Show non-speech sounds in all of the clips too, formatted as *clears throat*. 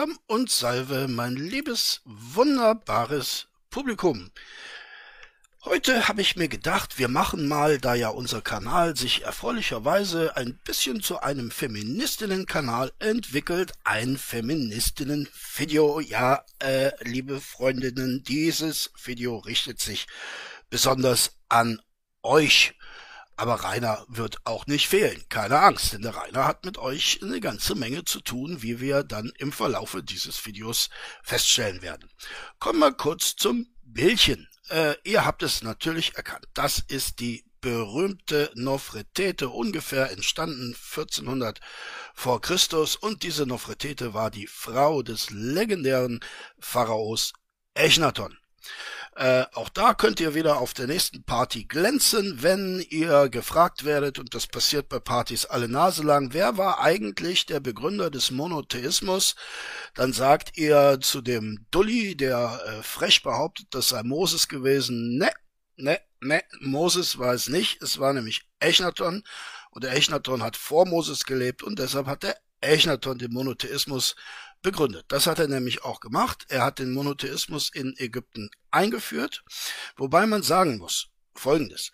Shalom und Salve, mein liebes, wunderbares Publikum. Heute habe ich mir gedacht, wir machen mal, da ja unser Kanal sich erfreulicherweise ein bisschen zu einem Feministinnen-Kanal entwickelt, ein Feministinnen-Video. Ja, äh, liebe Freundinnen, dieses Video richtet sich besonders an euch. Aber Rainer wird auch nicht fehlen. Keine Angst, denn der Rainer hat mit euch eine ganze Menge zu tun, wie wir dann im Verlaufe dieses Videos feststellen werden. Kommen wir kurz zum Bildchen. Äh, ihr habt es natürlich erkannt. Das ist die berühmte Nofretete, ungefähr entstanden 1400 vor Christus. Und diese Nofretete war die Frau des legendären Pharaos Echnaton. Äh, auch da könnt ihr wieder auf der nächsten Party glänzen, wenn ihr gefragt werdet, und das passiert bei Partys alle Nase lang, wer war eigentlich der Begründer des Monotheismus? Dann sagt ihr zu dem Dulli, der äh, frech behauptet, das sei Moses gewesen, ne, ne, ne, Moses war es nicht, es war nämlich Echnaton, und der Echnaton hat vor Moses gelebt, und deshalb hat der Echnaton den Monotheismus begründet. Das hat er nämlich auch gemacht. Er hat den Monotheismus in Ägypten eingeführt, wobei man sagen muss, folgendes.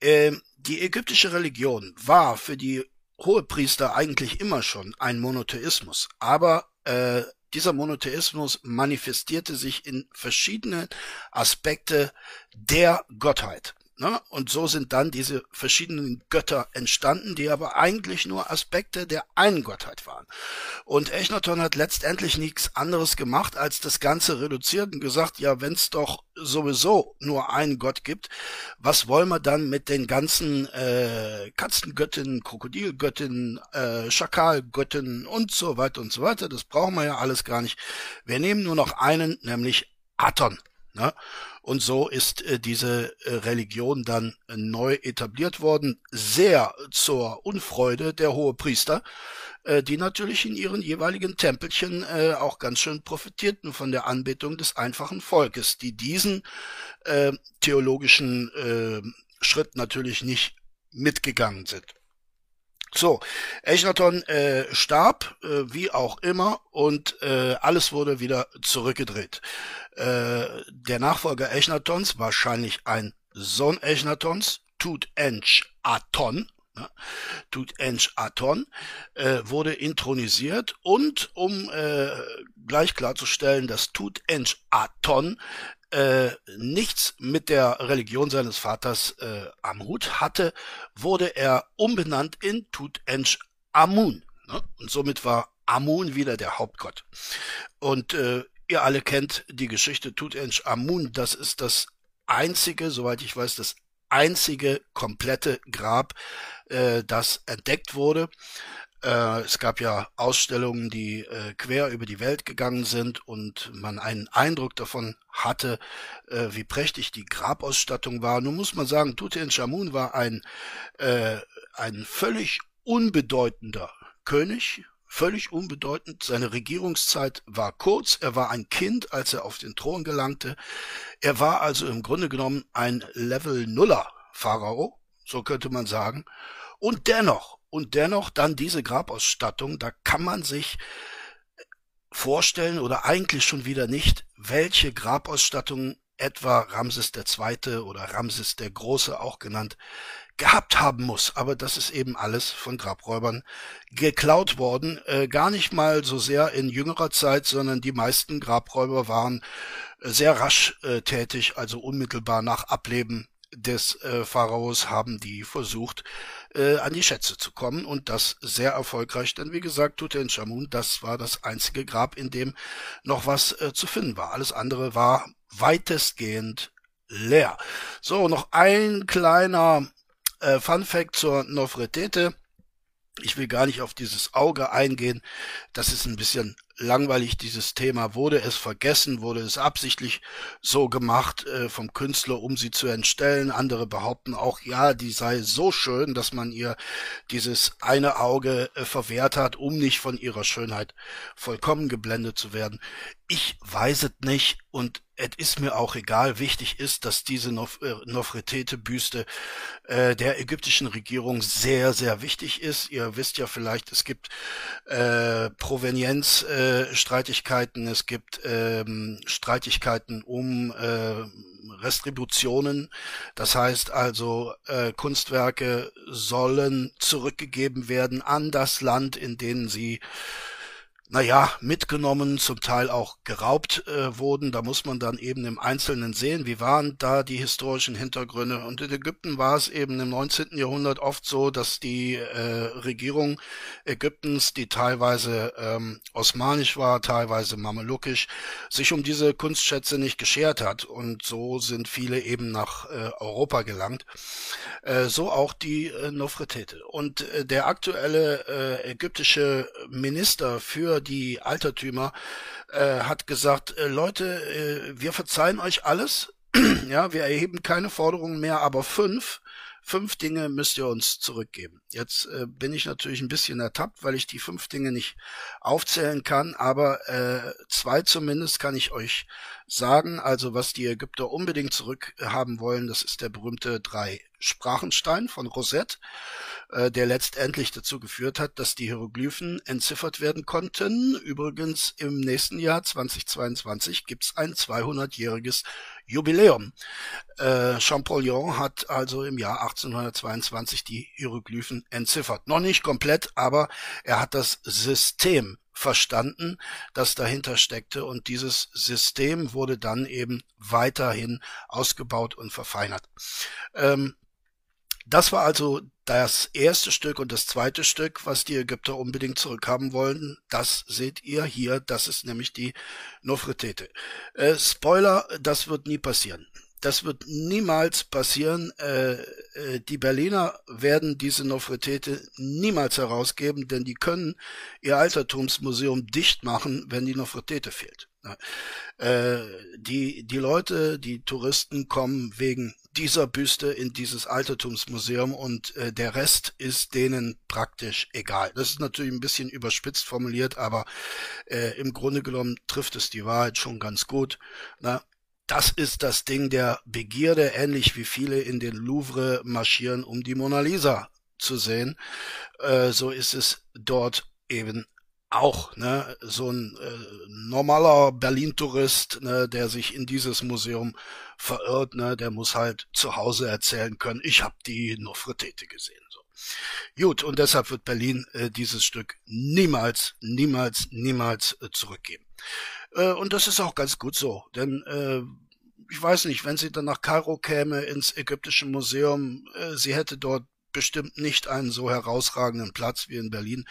Äh, die ägyptische Religion war für die Hohepriester eigentlich immer schon ein Monotheismus, aber äh, dieser Monotheismus manifestierte sich in verschiedene Aspekte der Gottheit. Ne? Und so sind dann diese verschiedenen Götter entstanden, die aber eigentlich nur Aspekte der einen Gottheit waren. Und Echnaton hat letztendlich nichts anderes gemacht, als das Ganze reduziert und gesagt, ja, wenn es doch sowieso nur einen Gott gibt, was wollen wir dann mit den ganzen äh, Katzengöttinnen, Krokodilgöttinnen, äh, Schakalgöttinnen und so weiter und so weiter. Das brauchen wir ja alles gar nicht. Wir nehmen nur noch einen, nämlich Aton. Ne? Und so ist äh, diese äh, Religion dann äh, neu etabliert worden, sehr zur Unfreude der Hohepriester, äh, die natürlich in ihren jeweiligen Tempelchen äh, auch ganz schön profitierten von der Anbetung des einfachen Volkes, die diesen äh, theologischen Schritt natürlich nicht mitgegangen sind. So, Echnaton äh, starb, äh, wie auch immer, und äh, alles wurde wieder zurückgedreht. Äh, der Nachfolger Echnatons, wahrscheinlich ein Sohn Echnatons, Tutench Aton, ne? Aton, äh, wurde intronisiert und um äh, gleich klarzustellen, dass Tutench Aton äh, nichts mit der Religion seines Vaters äh, am Hut hatte, wurde er umbenannt in Tutench Amun. Ne? Und somit war Amun wieder der Hauptgott. Und äh, ihr alle kennt die Geschichte Tutench Amun. Das ist das einzige, soweit ich weiß, das einzige komplette Grab, äh, das entdeckt wurde. Äh, es gab ja Ausstellungen, die äh, quer über die Welt gegangen sind und man einen Eindruck davon hatte, äh, wie prächtig die Grabausstattung war. Nun muss man sagen, Tutanchamun war ein, äh, ein völlig unbedeutender König, völlig unbedeutend. Seine Regierungszeit war kurz. Er war ein Kind, als er auf den Thron gelangte. Er war also im Grunde genommen ein Level Nuller Pharao, so könnte man sagen. Und dennoch, und dennoch dann diese Grabausstattung, da kann man sich vorstellen oder eigentlich schon wieder nicht, welche Grabausstattung etwa Ramses II. oder Ramses der Große auch genannt, gehabt haben muss. Aber das ist eben alles von Grabräubern geklaut worden. Äh, gar nicht mal so sehr in jüngerer Zeit, sondern die meisten Grabräuber waren äh, sehr rasch äh, tätig, also unmittelbar nach Ableben des äh, Pharaos haben die versucht, äh, an die Schätze zu kommen und das sehr erfolgreich, denn wie gesagt, Tutanchamun, das war das einzige Grab, in dem noch was äh, zu finden war. Alles andere war weitestgehend leer. So, noch ein kleiner äh, Fun Fact zur Nofretete. Ich will gar nicht auf dieses Auge eingehen. Das ist ein bisschen langweilig, dieses Thema. Wurde es vergessen? Wurde es absichtlich so gemacht äh, vom Künstler, um sie zu entstellen? Andere behaupten auch, ja, die sei so schön, dass man ihr dieses eine Auge äh, verwehrt hat, um nicht von ihrer Schönheit vollkommen geblendet zu werden. Ich weiß es nicht und es ist mir auch egal. Wichtig ist, dass diese Nof äh, Nofretete-Büste äh, der ägyptischen Regierung sehr, sehr wichtig ist. Ihr wisst ja vielleicht, es gibt äh, Provenienzstreitigkeiten, äh, es gibt ähm, Streitigkeiten um äh, Restributionen. Das heißt also, äh, Kunstwerke sollen zurückgegeben werden an das Land, in dem sie naja, mitgenommen, zum Teil auch geraubt äh, wurden. Da muss man dann eben im Einzelnen sehen, wie waren da die historischen Hintergründe. Und in Ägypten war es eben im 19. Jahrhundert oft so, dass die äh, Regierung Ägyptens, die teilweise ähm, osmanisch war, teilweise mamelukisch, sich um diese Kunstschätze nicht geschert hat. Und so sind viele eben nach äh, Europa gelangt. Äh, so auch die äh, Nofretete. Und äh, der aktuelle äh, ägyptische Minister für die Altertümer, äh, hat gesagt, äh, Leute, äh, wir verzeihen euch alles, *clears throat* ja, wir erheben keine Forderungen mehr, aber fünf, fünf Dinge müsst ihr uns zurückgeben. Jetzt äh, bin ich natürlich ein bisschen ertappt, weil ich die fünf Dinge nicht aufzählen kann, aber äh, zwei zumindest kann ich euch sagen. Also was die Ägypter unbedingt zurückhaben wollen, das ist der berühmte drei Sprachenstein von Rosette, äh, der letztendlich dazu geführt hat, dass die Hieroglyphen entziffert werden konnten. Übrigens im nächsten Jahr 2022 gibt's ein 200-jähriges Jubiläum. Äh, Champollion hat also im Jahr 1822 die Hieroglyphen entziffert. Noch nicht komplett, aber er hat das System verstanden, das dahinter steckte und dieses System wurde dann eben weiterhin ausgebaut und verfeinert. Ähm, das war also das erste Stück und das zweite Stück, was die Ägypter unbedingt zurückhaben wollten. Das seht ihr hier. Das ist nämlich die Nofretete. Äh, Spoiler, das wird nie passieren. Das wird niemals passieren. Äh, äh, die Berliner werden diese Nofretete niemals herausgeben, denn die können ihr Altertumsmuseum dicht machen, wenn die Nofretete fehlt. Äh, die, die Leute, die Touristen kommen wegen dieser Büste in dieses Altertumsmuseum und äh, der Rest ist denen praktisch egal. Das ist natürlich ein bisschen überspitzt formuliert, aber äh, im Grunde genommen trifft es die Wahrheit schon ganz gut. Na, das ist das Ding der Begierde, ähnlich wie viele in den Louvre marschieren, um die Mona Lisa zu sehen. Äh, so ist es dort eben auch, ne, so ein äh, normaler Berlin-Tourist, ne, der sich in dieses Museum verirrt, ne, der muss halt zu Hause erzählen können, ich habe die Nofretete gesehen. So. Gut, und deshalb wird Berlin äh, dieses Stück niemals, niemals, niemals äh, zurückgeben. Äh, und das ist auch ganz gut so, denn äh, ich weiß nicht, wenn sie dann nach Kairo käme ins ägyptische Museum, äh, sie hätte dort bestimmt nicht einen so herausragenden Platz wie in Berlin.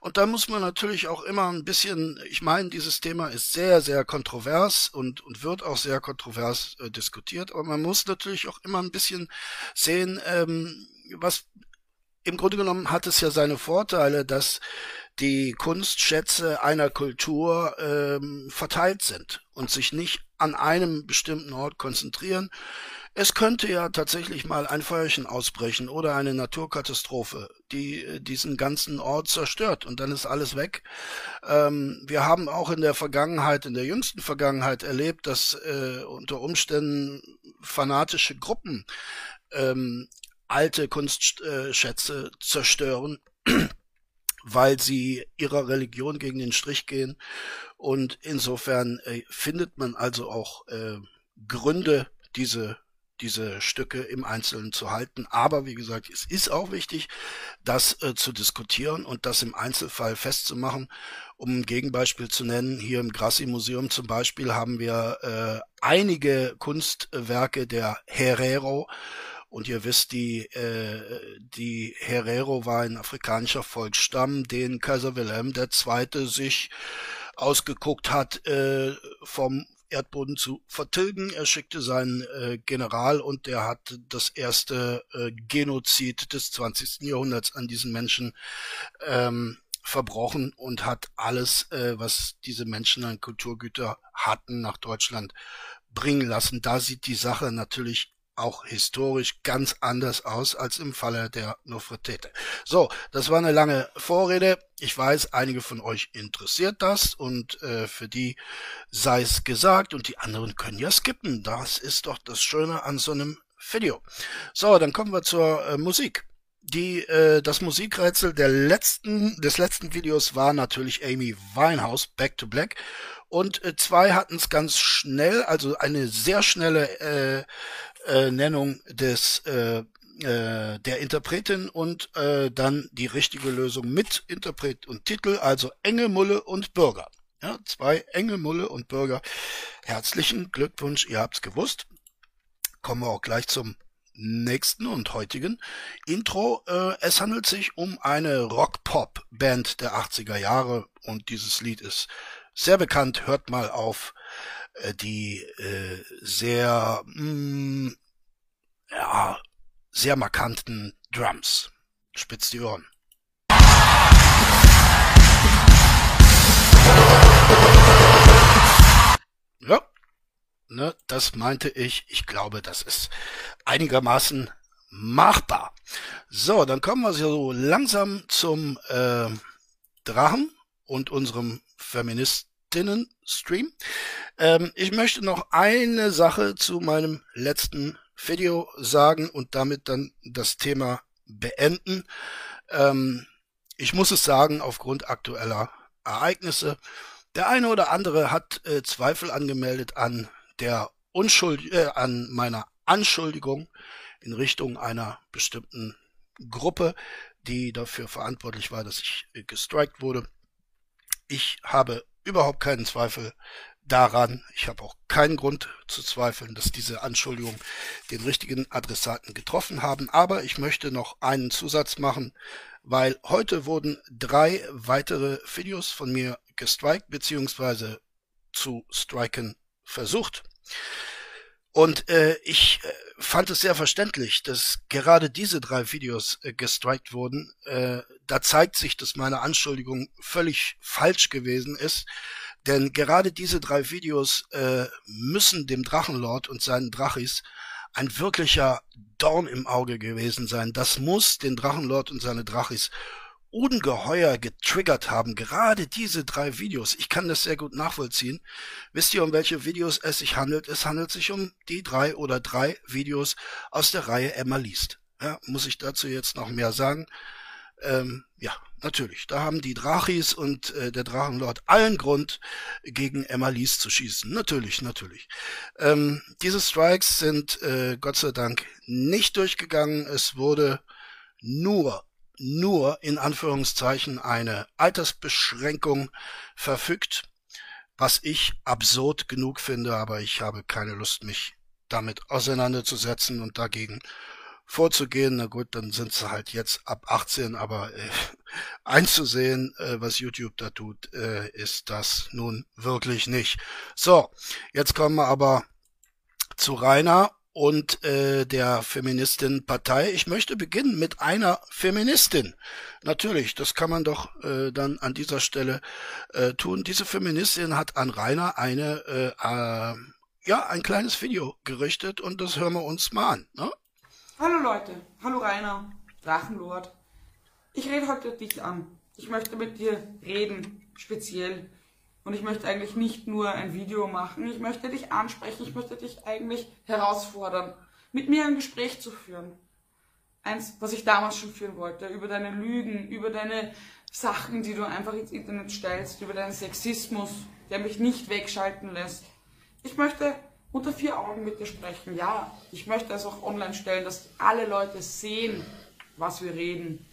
Und da muss man natürlich auch immer ein bisschen, ich meine, dieses Thema ist sehr, sehr kontrovers und, und wird auch sehr kontrovers äh, diskutiert, aber man muss natürlich auch immer ein bisschen sehen, ähm, was im Grunde genommen hat es ja seine Vorteile, dass die Kunstschätze einer Kultur ähm, verteilt sind und sich nicht an einem bestimmten Ort konzentrieren, es könnte ja tatsächlich mal ein Feuerchen ausbrechen oder eine Naturkatastrophe, die äh, diesen ganzen Ort zerstört und dann ist alles weg. Ähm, wir haben auch in der Vergangenheit, in der jüngsten Vergangenheit erlebt, dass äh, unter Umständen fanatische Gruppen ähm, alte Kunstschätze zerstören, weil sie ihrer Religion gegen den Strich gehen. Und insofern äh, findet man also auch äh, Gründe, diese diese Stücke im Einzelnen zu halten. Aber wie gesagt, es ist auch wichtig, das äh, zu diskutieren und das im Einzelfall festzumachen. Um ein Gegenbeispiel zu nennen, hier im Grassi-Museum zum Beispiel haben wir äh, einige Kunstwerke der Herero. Und ihr wisst, die, äh, die Herero war ein afrikanischer Volksstamm, den Kaiser Wilhelm II. sich ausgeguckt hat äh, vom Erdboden zu vertilgen. Er schickte seinen äh, General und der hat das erste äh, Genozid des 20. Jahrhunderts an diesen Menschen ähm, verbrochen und hat alles, äh, was diese Menschen an Kulturgüter hatten, nach Deutschland bringen lassen. Da sieht die Sache natürlich auch historisch ganz anders aus als im Falle der Nofretete. So, das war eine lange Vorrede. Ich weiß, einige von euch interessiert das und äh, für die sei es gesagt und die anderen können ja skippen. Das ist doch das Schöne an so einem Video. So, dann kommen wir zur äh, Musik. Die, äh, das Musikrätsel der letzten, des letzten Videos war natürlich Amy Winehouse, Back to Black. Und äh, zwei hatten es ganz schnell, also eine sehr schnelle äh, äh, Nennung des äh, äh, der Interpretin und äh, dann die richtige Lösung mit Interpret und Titel, also Enge Mulle und Bürger. Ja, zwei Enge Mulle und Bürger. Herzlichen Glückwunsch, ihr habt's gewusst. Kommen wir auch gleich zum nächsten und heutigen Intro. Äh, es handelt sich um eine Rock-Pop-Band der 80er Jahre und dieses Lied ist sehr bekannt. Hört mal auf äh, die äh, sehr, mh, mm, ja, sehr markanten Drums. Spitzt die Ohren. Ja, ne, das meinte ich. Ich glaube, das ist einigermaßen machbar. So, dann kommen wir so langsam zum äh, Drachen und unserem Feministinnen-Stream. Ähm, ich möchte noch eine Sache zu meinem letzten Video sagen und damit dann das Thema beenden. Ähm, ich muss es sagen, aufgrund aktueller Ereignisse. Der eine oder andere hat äh, Zweifel angemeldet an der Unschuld, äh, an meiner Anschuldigung in Richtung einer bestimmten Gruppe, die dafür verantwortlich war, dass ich äh, gestrikt wurde. Ich habe überhaupt keinen Zweifel daran, ich habe auch keinen Grund zu zweifeln, dass diese Anschuldigungen den richtigen Adressaten getroffen haben, aber ich möchte noch einen Zusatz machen, weil heute wurden drei weitere Videos von mir gestrikt bzw. zu striken versucht. Und äh, ich äh, fand es sehr verständlich, dass gerade diese drei Videos äh, gestrikt wurden. Äh, da zeigt sich, dass meine Anschuldigung völlig falsch gewesen ist. Denn gerade diese drei Videos äh, müssen dem Drachenlord und seinen Drachis ein wirklicher Dorn im Auge gewesen sein. Das muss den Drachenlord und seine Drachis ungeheuer getriggert haben. Gerade diese drei Videos. Ich kann das sehr gut nachvollziehen. Wisst ihr, um welche Videos es sich handelt? Es handelt sich um die drei oder drei Videos aus der Reihe Emma liest. Ja, muss ich dazu jetzt noch mehr sagen? Ähm, ja, natürlich. Da haben die Drachis und äh, der Drachenlord allen Grund, gegen Emma Lies zu schießen. Natürlich, natürlich. Ähm, diese Strikes sind äh, Gott sei Dank nicht durchgegangen. Es wurde nur nur in Anführungszeichen eine Altersbeschränkung verfügt, was ich absurd genug finde, aber ich habe keine Lust, mich damit auseinanderzusetzen und dagegen vorzugehen. Na gut, dann sind sie halt jetzt ab 18, aber äh, *laughs* einzusehen, äh, was YouTube da tut, äh, ist das nun wirklich nicht. So, jetzt kommen wir aber zu Rainer und äh, der Feministin-Partei. Ich möchte beginnen mit einer Feministin. Natürlich, das kann man doch äh, dann an dieser Stelle äh, tun. Diese Feministin hat an Rainer eine, äh, äh, ja, ein kleines Video gerichtet und das hören wir uns mal an. Ne? Hallo Leute, hallo Rainer, Drachenlord. Ich rede heute dich an. Ich möchte mit dir reden, speziell und ich möchte eigentlich nicht nur ein Video machen, ich möchte dich ansprechen, ich möchte dich eigentlich herausfordern, mit mir ein Gespräch zu führen. Eins, was ich damals schon führen wollte, über deine Lügen, über deine Sachen, die du einfach ins Internet stellst, über deinen Sexismus, der mich nicht wegschalten lässt. Ich möchte unter vier Augen mit dir sprechen. Ja, ich möchte es auch online stellen, dass alle Leute sehen, was wir reden.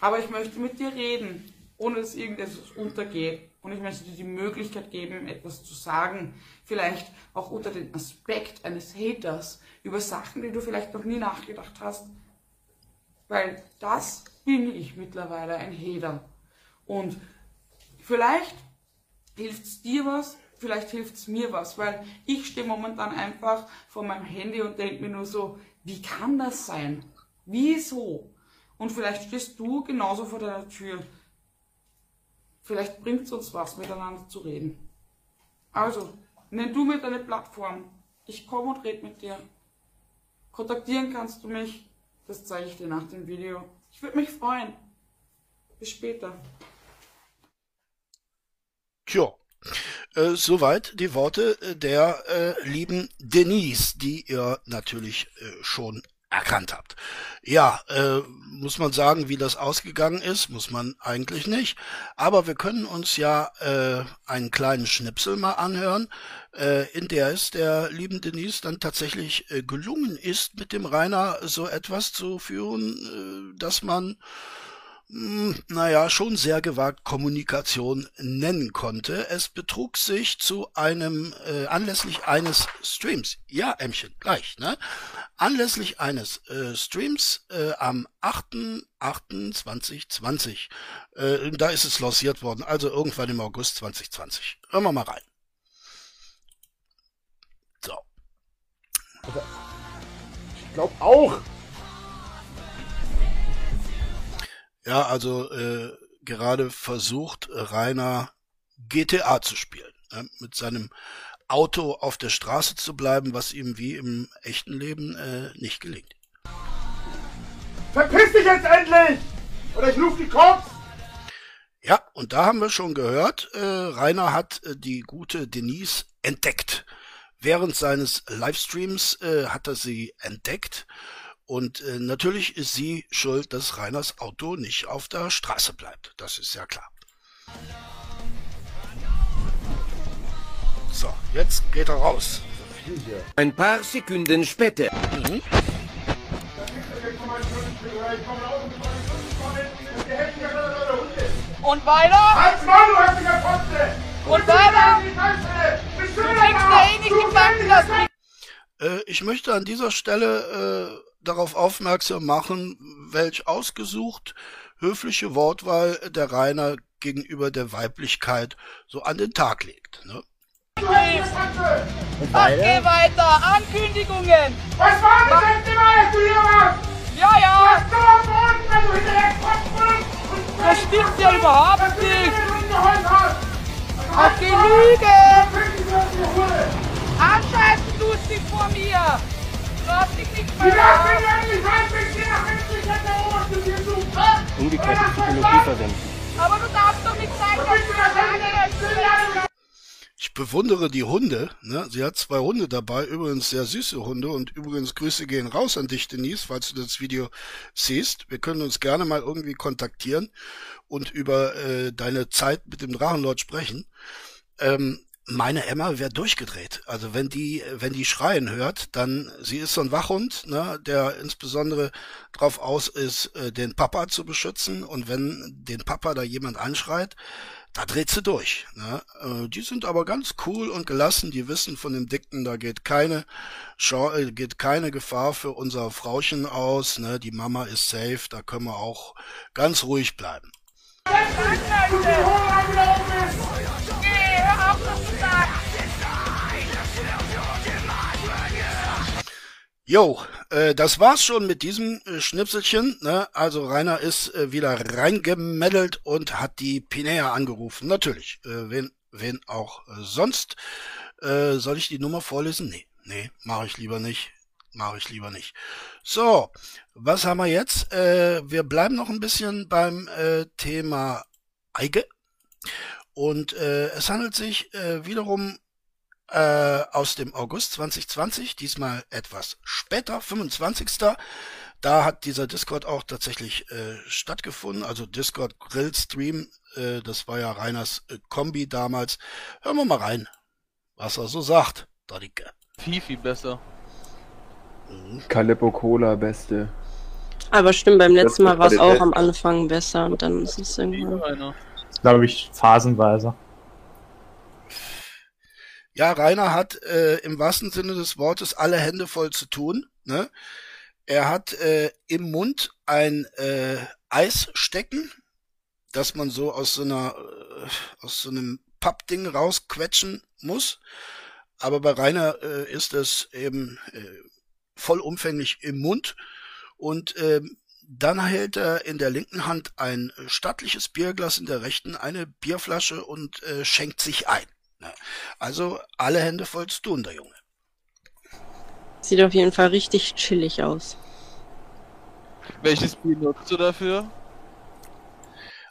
Aber ich möchte mit dir reden, ohne dass irgendetwas untergeht. Und ich möchte dir die Möglichkeit geben, etwas zu sagen, vielleicht auch unter dem Aspekt eines Haters über Sachen, die du vielleicht noch nie nachgedacht hast. Weil das bin ich mittlerweile, ein Hater. Und vielleicht hilft es dir was, vielleicht hilft es mir was, weil ich stehe momentan einfach vor meinem Handy und denke mir nur so, wie kann das sein? Wieso? Und vielleicht stehst du genauso vor deiner Tür Vielleicht bringt es uns was, miteinander zu reden. Also, nenn du mir deine Plattform. Ich komme und rede mit dir. Kontaktieren kannst du mich. Das zeige ich dir nach dem Video. Ich würde mich freuen. Bis später. Tja, äh, soweit die Worte äh, der äh, lieben Denise, die ihr natürlich äh, schon erkannt habt. Ja, äh, muss man sagen, wie das ausgegangen ist, muss man eigentlich nicht. Aber wir können uns ja äh, einen kleinen Schnipsel mal anhören, äh, in der es der lieben Denise dann tatsächlich äh, gelungen ist, mit dem Rainer so etwas zu führen, äh, dass man naja, schon sehr gewagt Kommunikation nennen konnte. Es betrug sich zu einem, äh, anlässlich eines Streams, ja, Ämmchen, gleich, ne? Anlässlich eines äh, Streams äh, am 8.8.2020. Äh, da ist es lanciert worden, also irgendwann im August 2020. Hören wir mal rein. So. Also, ich glaube auch. Ja, also äh, gerade versucht Rainer GTA zu spielen, ne? mit seinem Auto auf der Straße zu bleiben, was ihm wie im echten Leben äh, nicht gelingt. Verpiss dich jetzt endlich! Oder ich ruf die Cops! Ja, und da haben wir schon gehört, äh, Rainer hat äh, die gute Denise entdeckt. Während seines Livestreams äh, hat er sie entdeckt und äh, natürlich ist sie schuld, dass Reiners Auto nicht auf der Straße bleibt. Das ist ja klar. So, jetzt geht er raus. Ein paar Sekunden später. Mhm. Und weiter? Halt's Maul, du hässlicher Fotze! Und weiter? Du kriegst ja eh nicht gefangen, das äh, Ich möchte an dieser Stelle äh, darauf aufmerksam machen, welch ausgesucht höfliche Wortwahl der Rainer gegenüber der Weiblichkeit so an den Tag legt. Ne? Ach, geh weiter! Ankündigungen! Was war das letzte Mal, als du hier warst? Ja, ja! Du am Boden, wenn du hinterher kommst und... Das stimmt ja überhaupt Dass du nicht! hast! Ach, was du Hure! Anscheißen tust dich vor mir! Umgekehrte Psychologie verwenden. Aber du darfst doch nicht sagen, dass du? Ich bewundere die Hunde. Ne? Sie hat zwei Hunde dabei, übrigens sehr süße Hunde. Und übrigens Grüße gehen raus an dich, Denise, falls du das Video siehst. Wir können uns gerne mal irgendwie kontaktieren und über äh, deine Zeit mit dem Drachenlord sprechen. Ähm, meine Emma wäre durchgedreht. Also wenn die, wenn die schreien hört, dann, sie ist so ein Wachhund, ne, der insbesondere drauf aus ist, äh, den Papa zu beschützen. Und wenn den Papa da jemand anschreit, da dreht sie durch. Ne? Äh, die sind aber ganz cool und gelassen. Die wissen von dem Dicken, da geht keine, Schau äh, geht keine Gefahr für unser Frauchen aus. Ne? Die Mama ist safe. Da können wir auch ganz ruhig bleiben. Jo, äh, das war's schon mit diesem äh, Schnipselchen. Ne? Also Rainer ist äh, wieder reingemeddelt und hat die Pinea angerufen. Natürlich, äh, wen, wen auch äh, sonst. Äh, soll ich die Nummer vorlesen? Nee, nee, mache ich lieber nicht. Mache ich lieber nicht. So, was haben wir jetzt? Äh, wir bleiben noch ein bisschen beim äh, Thema Eige. Und äh, es handelt sich äh, wiederum äh, aus dem August 2020, diesmal etwas später, 25. Da hat dieser Discord auch tatsächlich äh, stattgefunden, also Discord Grill Stream, äh, das war ja Reiners äh, Kombi damals. Hören wir mal rein, was er so sagt, Dicke. Viel, viel besser. Calippo Cola, beste. Aber stimmt, beim letzten Mal war es auch am Anfang besser und dann ist es irgendwann. Einer. glaube ich, phasenweise. Ja, Rainer hat äh, im wahrsten Sinne des Wortes alle Hände voll zu tun. Ne? Er hat äh, im Mund ein äh, Eis stecken, das man so aus so einer äh, aus so einem Pappding rausquetschen muss. Aber bei Rainer äh, ist es eben äh, vollumfänglich im Mund und ähm, dann hält er in der linken Hand ein stattliches Bierglas, in der rechten eine Bierflasche und äh, schenkt sich ein. Ne? Also alle Hände voll zu tun, der Junge. Sieht auf jeden Fall richtig chillig aus. Welches Spiel nutzt du dafür?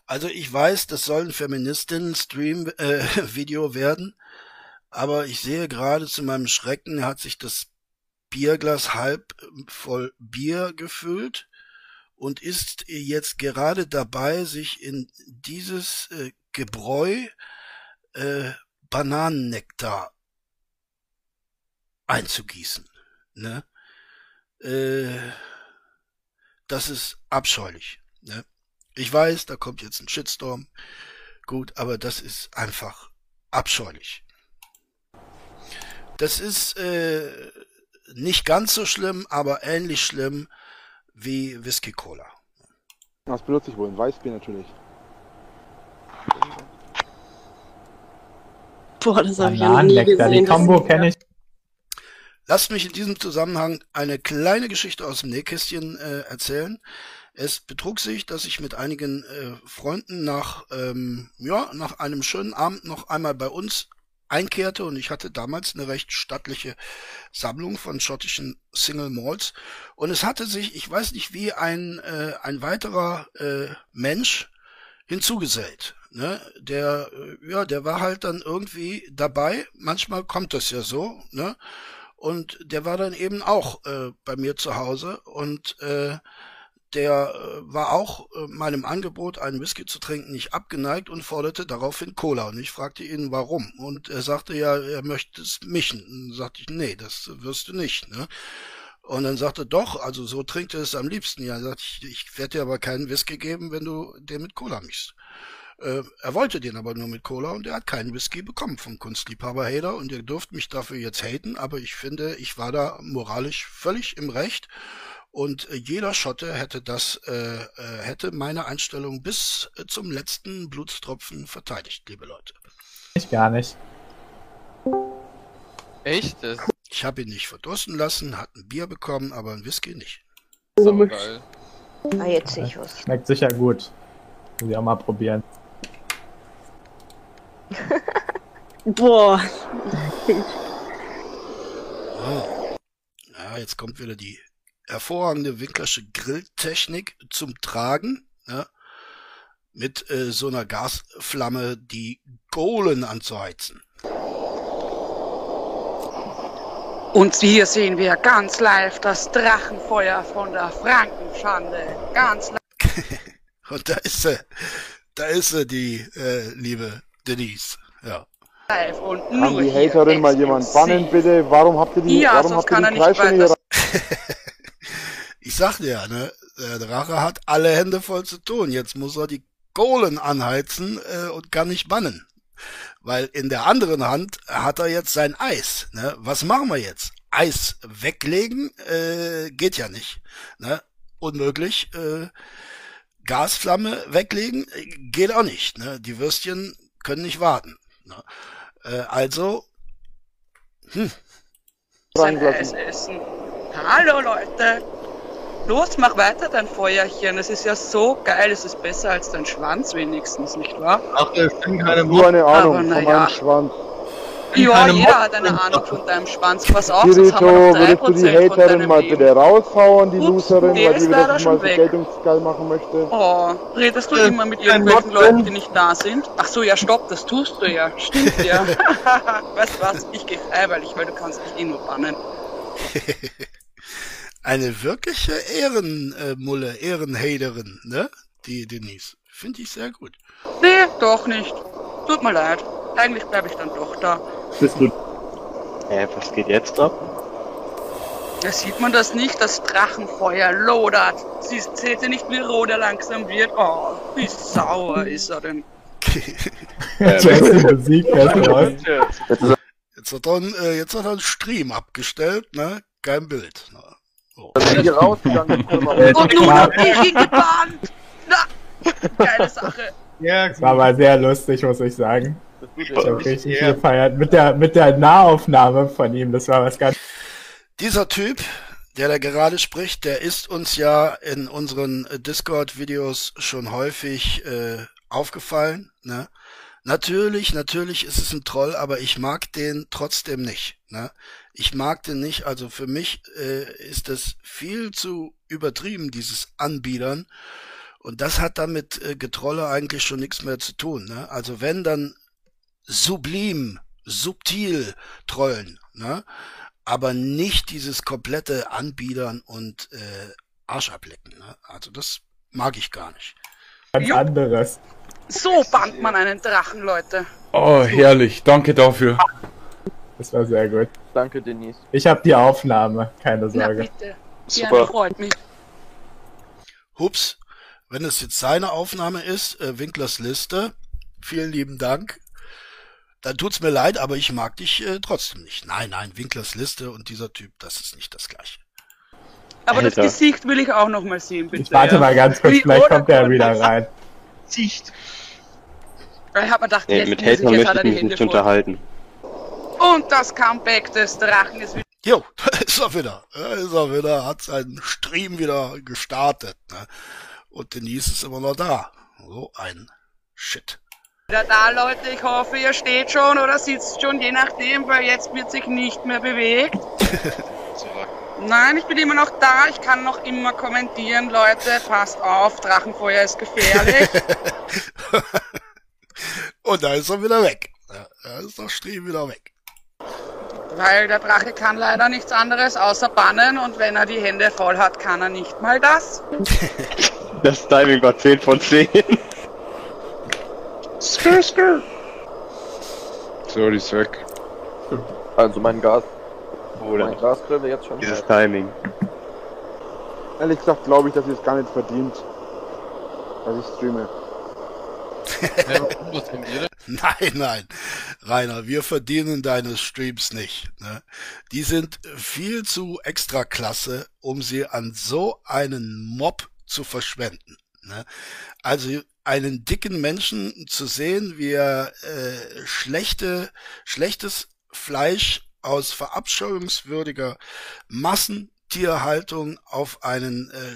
Also ich weiß, das soll ein Feministinnen-Stream-Video *laughs* werden, aber ich sehe gerade zu meinem Schrecken, hat sich das Bierglas halb voll Bier gefüllt und ist jetzt gerade dabei, sich in dieses äh, Gebräu äh, Bananennektar einzugießen. Ne? Äh, das ist abscheulich. Ne? Ich weiß, da kommt jetzt ein Shitstorm. Gut, aber das ist einfach abscheulich. Das ist äh, nicht ganz so schlimm, aber ähnlich schlimm wie Whisky Cola. Was benutze ich wohl? Ein Weißbier natürlich. Boah, das habe ich ja noch nie die gesehen. Das Combo kenne ich. Lasst mich in diesem Zusammenhang eine kleine Geschichte aus dem Nähkästchen äh, erzählen. Es betrug sich, dass ich mit einigen äh, Freunden nach, ähm, ja, nach einem schönen Abend noch einmal bei uns einkehrte und ich hatte damals eine recht stattliche Sammlung von schottischen Single Malls und es hatte sich, ich weiß nicht wie, ein, äh, ein weiterer äh, Mensch hinzugesellt. Ne? Der, äh, ja, der war halt dann irgendwie dabei. Manchmal kommt das ja so, ne? Und der war dann eben auch äh, bei mir zu Hause und äh, der äh, war auch äh, meinem Angebot, einen Whisky zu trinken, nicht abgeneigt und forderte daraufhin Cola. Und ich fragte ihn, warum. Und er sagte ja, er möchte es mischen. Und sagte ich, nee, das wirst du nicht. Ne? Und dann sagte er, doch, also so trinkt er es am liebsten. Ja, sagte ich, ich werde dir aber keinen Whisky geben, wenn du den mit Cola mischst. Äh, er wollte den aber nur mit Cola und er hat keinen Whisky bekommen vom Kunstliebhaber Hater und ihr dürft mich dafür jetzt haten, aber ich finde, ich war da moralisch völlig im Recht und äh, jeder Schotte hätte das, äh, äh, hätte meine Einstellung bis äh, zum letzten Blutstropfen verteidigt, liebe Leute. Ich gar nicht. Echt? Ich habe ihn nicht verdursten lassen, hat ein Bier bekommen, aber ein Whisky nicht. saugeil. Ah, jetzt sehe ich was. Schmeckt sicher gut. Muss ich auch mal probieren. *laughs* Boah, Ja, jetzt kommt wieder die hervorragende Winklersche Grilltechnik zum Tragen. Ja, mit äh, so einer Gasflamme die Kohlen anzuheizen. Und hier sehen wir ganz live das Drachenfeuer von der Frankenschande. Ganz live. *laughs* Und da ist sie, da ist sie, die äh, liebe Denise. Ja. und Kann nur die hier Haterin mal jemand bannen, bitte? Warum habt ihr die, Ja, warum sonst habt ihr kann er die nicht Kreisstände hier. *laughs* Ich sagte ja, ne, der Drache hat alle Hände voll zu tun. Jetzt muss er die Kohlen anheizen äh, und kann nicht bannen. Weil in der anderen Hand hat er jetzt sein Eis. Ne? Was machen wir jetzt? Eis weglegen äh, geht ja nicht. Ne? Unmöglich. Äh, Gasflamme weglegen äh, geht auch nicht. Ne? Die Würstchen können nicht warten. Ne? Äh, also, hm, sein reingelassen? Eis essen. Hallo Leute. Los, mach weiter dein Feuerchen. Das ist ja so geil. Es ist besser als dein Schwanz wenigstens, nicht wahr? Ach, das sind keine Nur eine Ahnung Aber von meinem ja. Schwanz. Ja, jeder hat eine Ahnung von deinem Schwanz. Pass auf, sonst haben wir noch würdest du die 3% von Haterin mal bitte raushauen, die Ups, Loserin, der weil ist die wieder das mal weg. vergeltungsgeil machen möchte? Oh, redest du Äh, immer mit irgendwelchen Leuten, die nicht da sind? Ach so, ja, stopp, das tust du ja. Stimmt ja. *laughs* weißt du was? Ich gehe freiwillig, weil du kannst mich eh nur bannen. *laughs* eine wirkliche Ehrenmulle, Ehrenhaterin, ne? Die Denise. Finde ich sehr gut. Nee, doch nicht. Tut mir leid. Eigentlich bleibe ich dann doch da. Bist du. Äh, was geht jetzt ab? Da sieht man das nicht, das Drachenfeuer lodert. Siehst, seht ihr nicht, wie rot er langsam wird? Oh, wie sauer ist er denn? Läuft. Jetzt hat er, einen, äh, jetzt hat er einen Stream abgestellt, ne? Kein Bild. Ne? So. Dann bin ich rausgegangen. wir Äh, Und nun habt ihr ihn gebannt! Na, geile Sache. Ja, Das war aber sehr lustig, muss ich sagen. Ich habe richtig Ja. gefeiert. Mit der, mit der Nahaufnahme von ihm, das war was ganz. Dieser Typ, der da gerade spricht, der ist uns ja in unseren Discord-Videos schon häufig äh, aufgefallen. Ne? Natürlich, natürlich ist es ein Troll, aber ich mag den trotzdem nicht. Ne? Ich mag den nicht. Also für mich äh, ist das viel zu übertrieben, dieses Anbiedern. Und das hat damit äh, Getrolle eigentlich schon nichts mehr zu tun. Ne? Also wenn dann sublim, subtil trollen, ne? aber nicht dieses komplette Anbiedern und äh, Arsch ablecken. Ne? Also das mag ich gar nicht. Ganz anderes. So bannt man einen Drachen, Leute. Oh, herrlich. Danke dafür. Das war sehr gut. Danke, Denise. Ich habe die Aufnahme, keine Na Sorge. bitte. Super. Ja, freut mich. Hups, wenn es jetzt seine Aufnahme ist, äh, Winklers Liste, vielen lieben Dank. Dann tut's mir leid, aber ich mag dich äh, trotzdem nicht. Nein, nein, Winklers Liste und dieser Typ, das ist nicht das gleiche. Aber das Alter. Gesicht will ich auch noch mal sehen, bitte. Ich warte ja. mal ganz kurz, Wie vielleicht kommt er Grund. wieder rein. Sicht. Ich hab mir gedacht, Nee, jetzt mit jetzt möchte ich mich Hände nicht vor. unterhalten. Und das Comeback des Drachen ist wieder. Jo, *laughs* da ist er wieder. Da ist er wieder, hat seinen Stream wieder gestartet. Ne? Und Denise ist immer noch da. So ein Shit. Wieder da, Leute. Ich hoffe, ihr steht schon oder sitzt schon, je nachdem, weil jetzt wird sich nicht mehr bewegt. *laughs* Nein, ich bin immer noch da. Ich kann noch immer kommentieren, Leute. Passt auf, Drachenfeuer ist gefährlich. *laughs* Und da ist er wieder weg. Da ist der Stream wieder weg. weil der Drache kann leider nichts anderes außer bannen und wenn er die Hände voll hat, kann er nicht mal das. *laughs* Das Timing war 10 von 10. skr, skr. So, die ist weg. Also mein Gas. Oder Mein wäre jetzt schon. dieses Timing. Ehrlich gesagt glaube ich, dass ihr es gar nicht verdient, dass ich streame. *laughs* Nein, nein, Rainer, wir verdienen deine Streams nicht. Ne? Die sind viel zu extra klasse, um sie an so einen Mob zu verschwenden. Ne? Also einen dicken Menschen zu sehen, wie er äh, schlechte, schlechtes Fleisch aus verabscheuungswürdiger Massentierhaltung auf einen äh,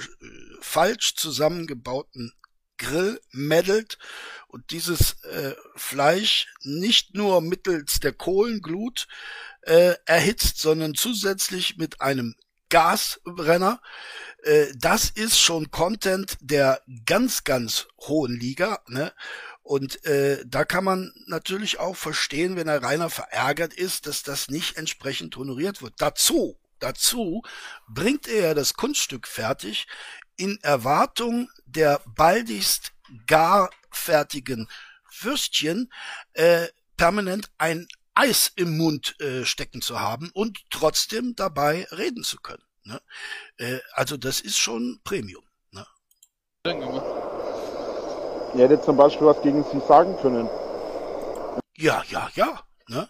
falsch zusammengebauten Grill meddelt und dieses äh, Fleisch nicht nur mittels der Kohlenglut äh, erhitzt, sondern zusätzlich mit einem Gasbrenner. Äh, das ist schon Content der ganz, ganz hohen Liga. Ne? Und äh, da kann man natürlich auch verstehen, wenn er reiner verärgert ist, dass das nicht entsprechend honoriert wird. Dazu, dazu bringt er ja das Kunststück fertig, in Erwartung der baldigst gar fertigen Würstchen äh, permanent ein Eis im Mund äh, stecken zu haben und trotzdem dabei reden zu können. Ne? Äh, also das ist schon Premium. Ne? Ihr hättet zum Beispiel was gegen sie sagen können. Ja, ja, ja. Ne?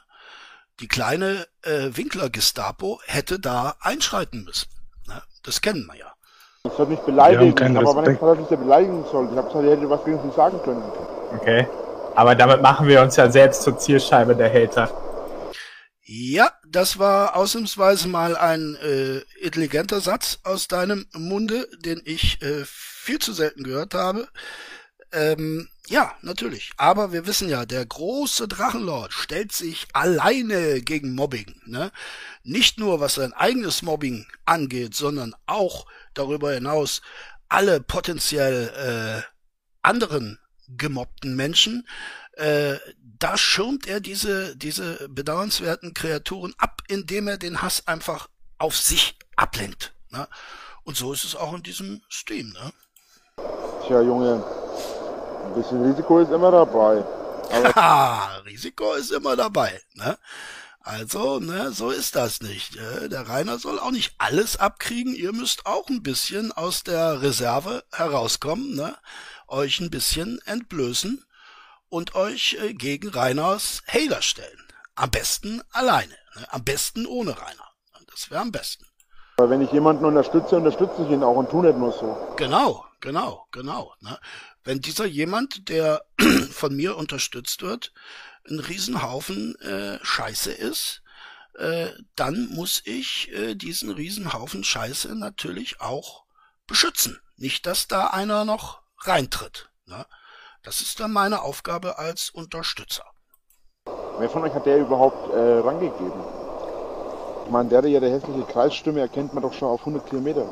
Die kleine äh, Winkler-Gestapo hätte da einschreiten müssen. Ne? Das kennen wir ja. Ich soll nicht beleidigen, aber Respekt. hat er nicht beleidigen soll? Ich habe gesagt, ihr hättet was gegen sie sagen können. Okay. Aber damit machen wir uns ja selbst zur Zielscheibe der Hater. Ja, das war ausnahmsweise mal ein äh, intelligenter Satz aus deinem Munde, den ich äh, viel zu selten gehört habe. Ähm, ja, natürlich. Aber wir wissen ja, der große Drachenlord stellt sich alleine gegen Mobbing. Ne? Nicht nur was sein eigenes Mobbing angeht, sondern auch darüber hinaus alle potenziell äh, anderen gemobbten Menschen. Äh, da schirmt er diese, diese bedauernswerten Kreaturen ab, indem er den Hass einfach auf sich ablenkt. Ne? Und so ist es auch in diesem Stream. Ne? Tja, Junge, ein bisschen Risiko ist immer dabei. Haha, *laughs* Risiko ist immer dabei. Ne? Also, ne, so ist das nicht. Äh, Der Rainer soll auch nicht alles abkriegen. Ihr müsst auch ein bisschen aus der Reserve herauskommen, ne? euch ein bisschen entblößen und euch äh, gegen Rainers Hater stellen. Am besten alleine. Ne? Am besten ohne Rainer. Das wäre am besten. Aber wenn ich jemanden unterstütze, unterstütze ich ihn auch und tu nicht nur so. Genau, genau, genau. Ne? Wenn dieser jemand, der *clears throat* von mir unterstützt wird, ein Riesenhaufen äh, Scheiße ist, äh, dann muss ich äh, diesen Riesenhaufen Scheiße natürlich auch beschützen. Nicht, dass da einer noch reintritt. Ne? Das ist dann meine Aufgabe als Unterstützer. Wer von euch hat der überhaupt äh, rangegeben? Man, der ihre hässliche Kreisstimme erkennt man doch schon auf 100 Kilometer.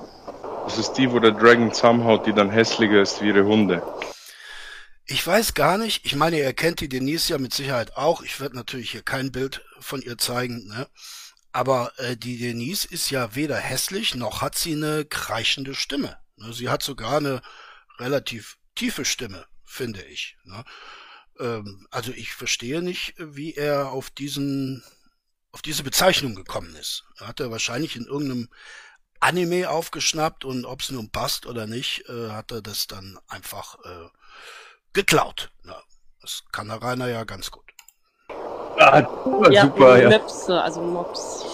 Das ist die, wo der Dragon zusammenhaut, die dann hässlicher ist wie ihre Hunde. Ich weiß gar nicht, ich meine, ihr kennt die Denise ja mit Sicherheit auch. Ich werde natürlich hier kein Bild von ihr zeigen, ne? Aber äh, die Denise ist ja weder hässlich, noch hat sie eine kreischende Stimme. Ne? Sie hat sogar eine relativ tiefe Stimme, finde ich. Ne? Ähm, also ich verstehe nicht, wie er auf diesen auf diese Bezeichnung gekommen ist. Er hat er wahrscheinlich in irgendeinem Anime aufgeschnappt und ob es nun passt oder nicht, äh, hat er das dann einfach äh, geklaut. Ja, das kann der Rainer ja ganz gut. Ah, Ja, super, ja. Möpse, also Mops.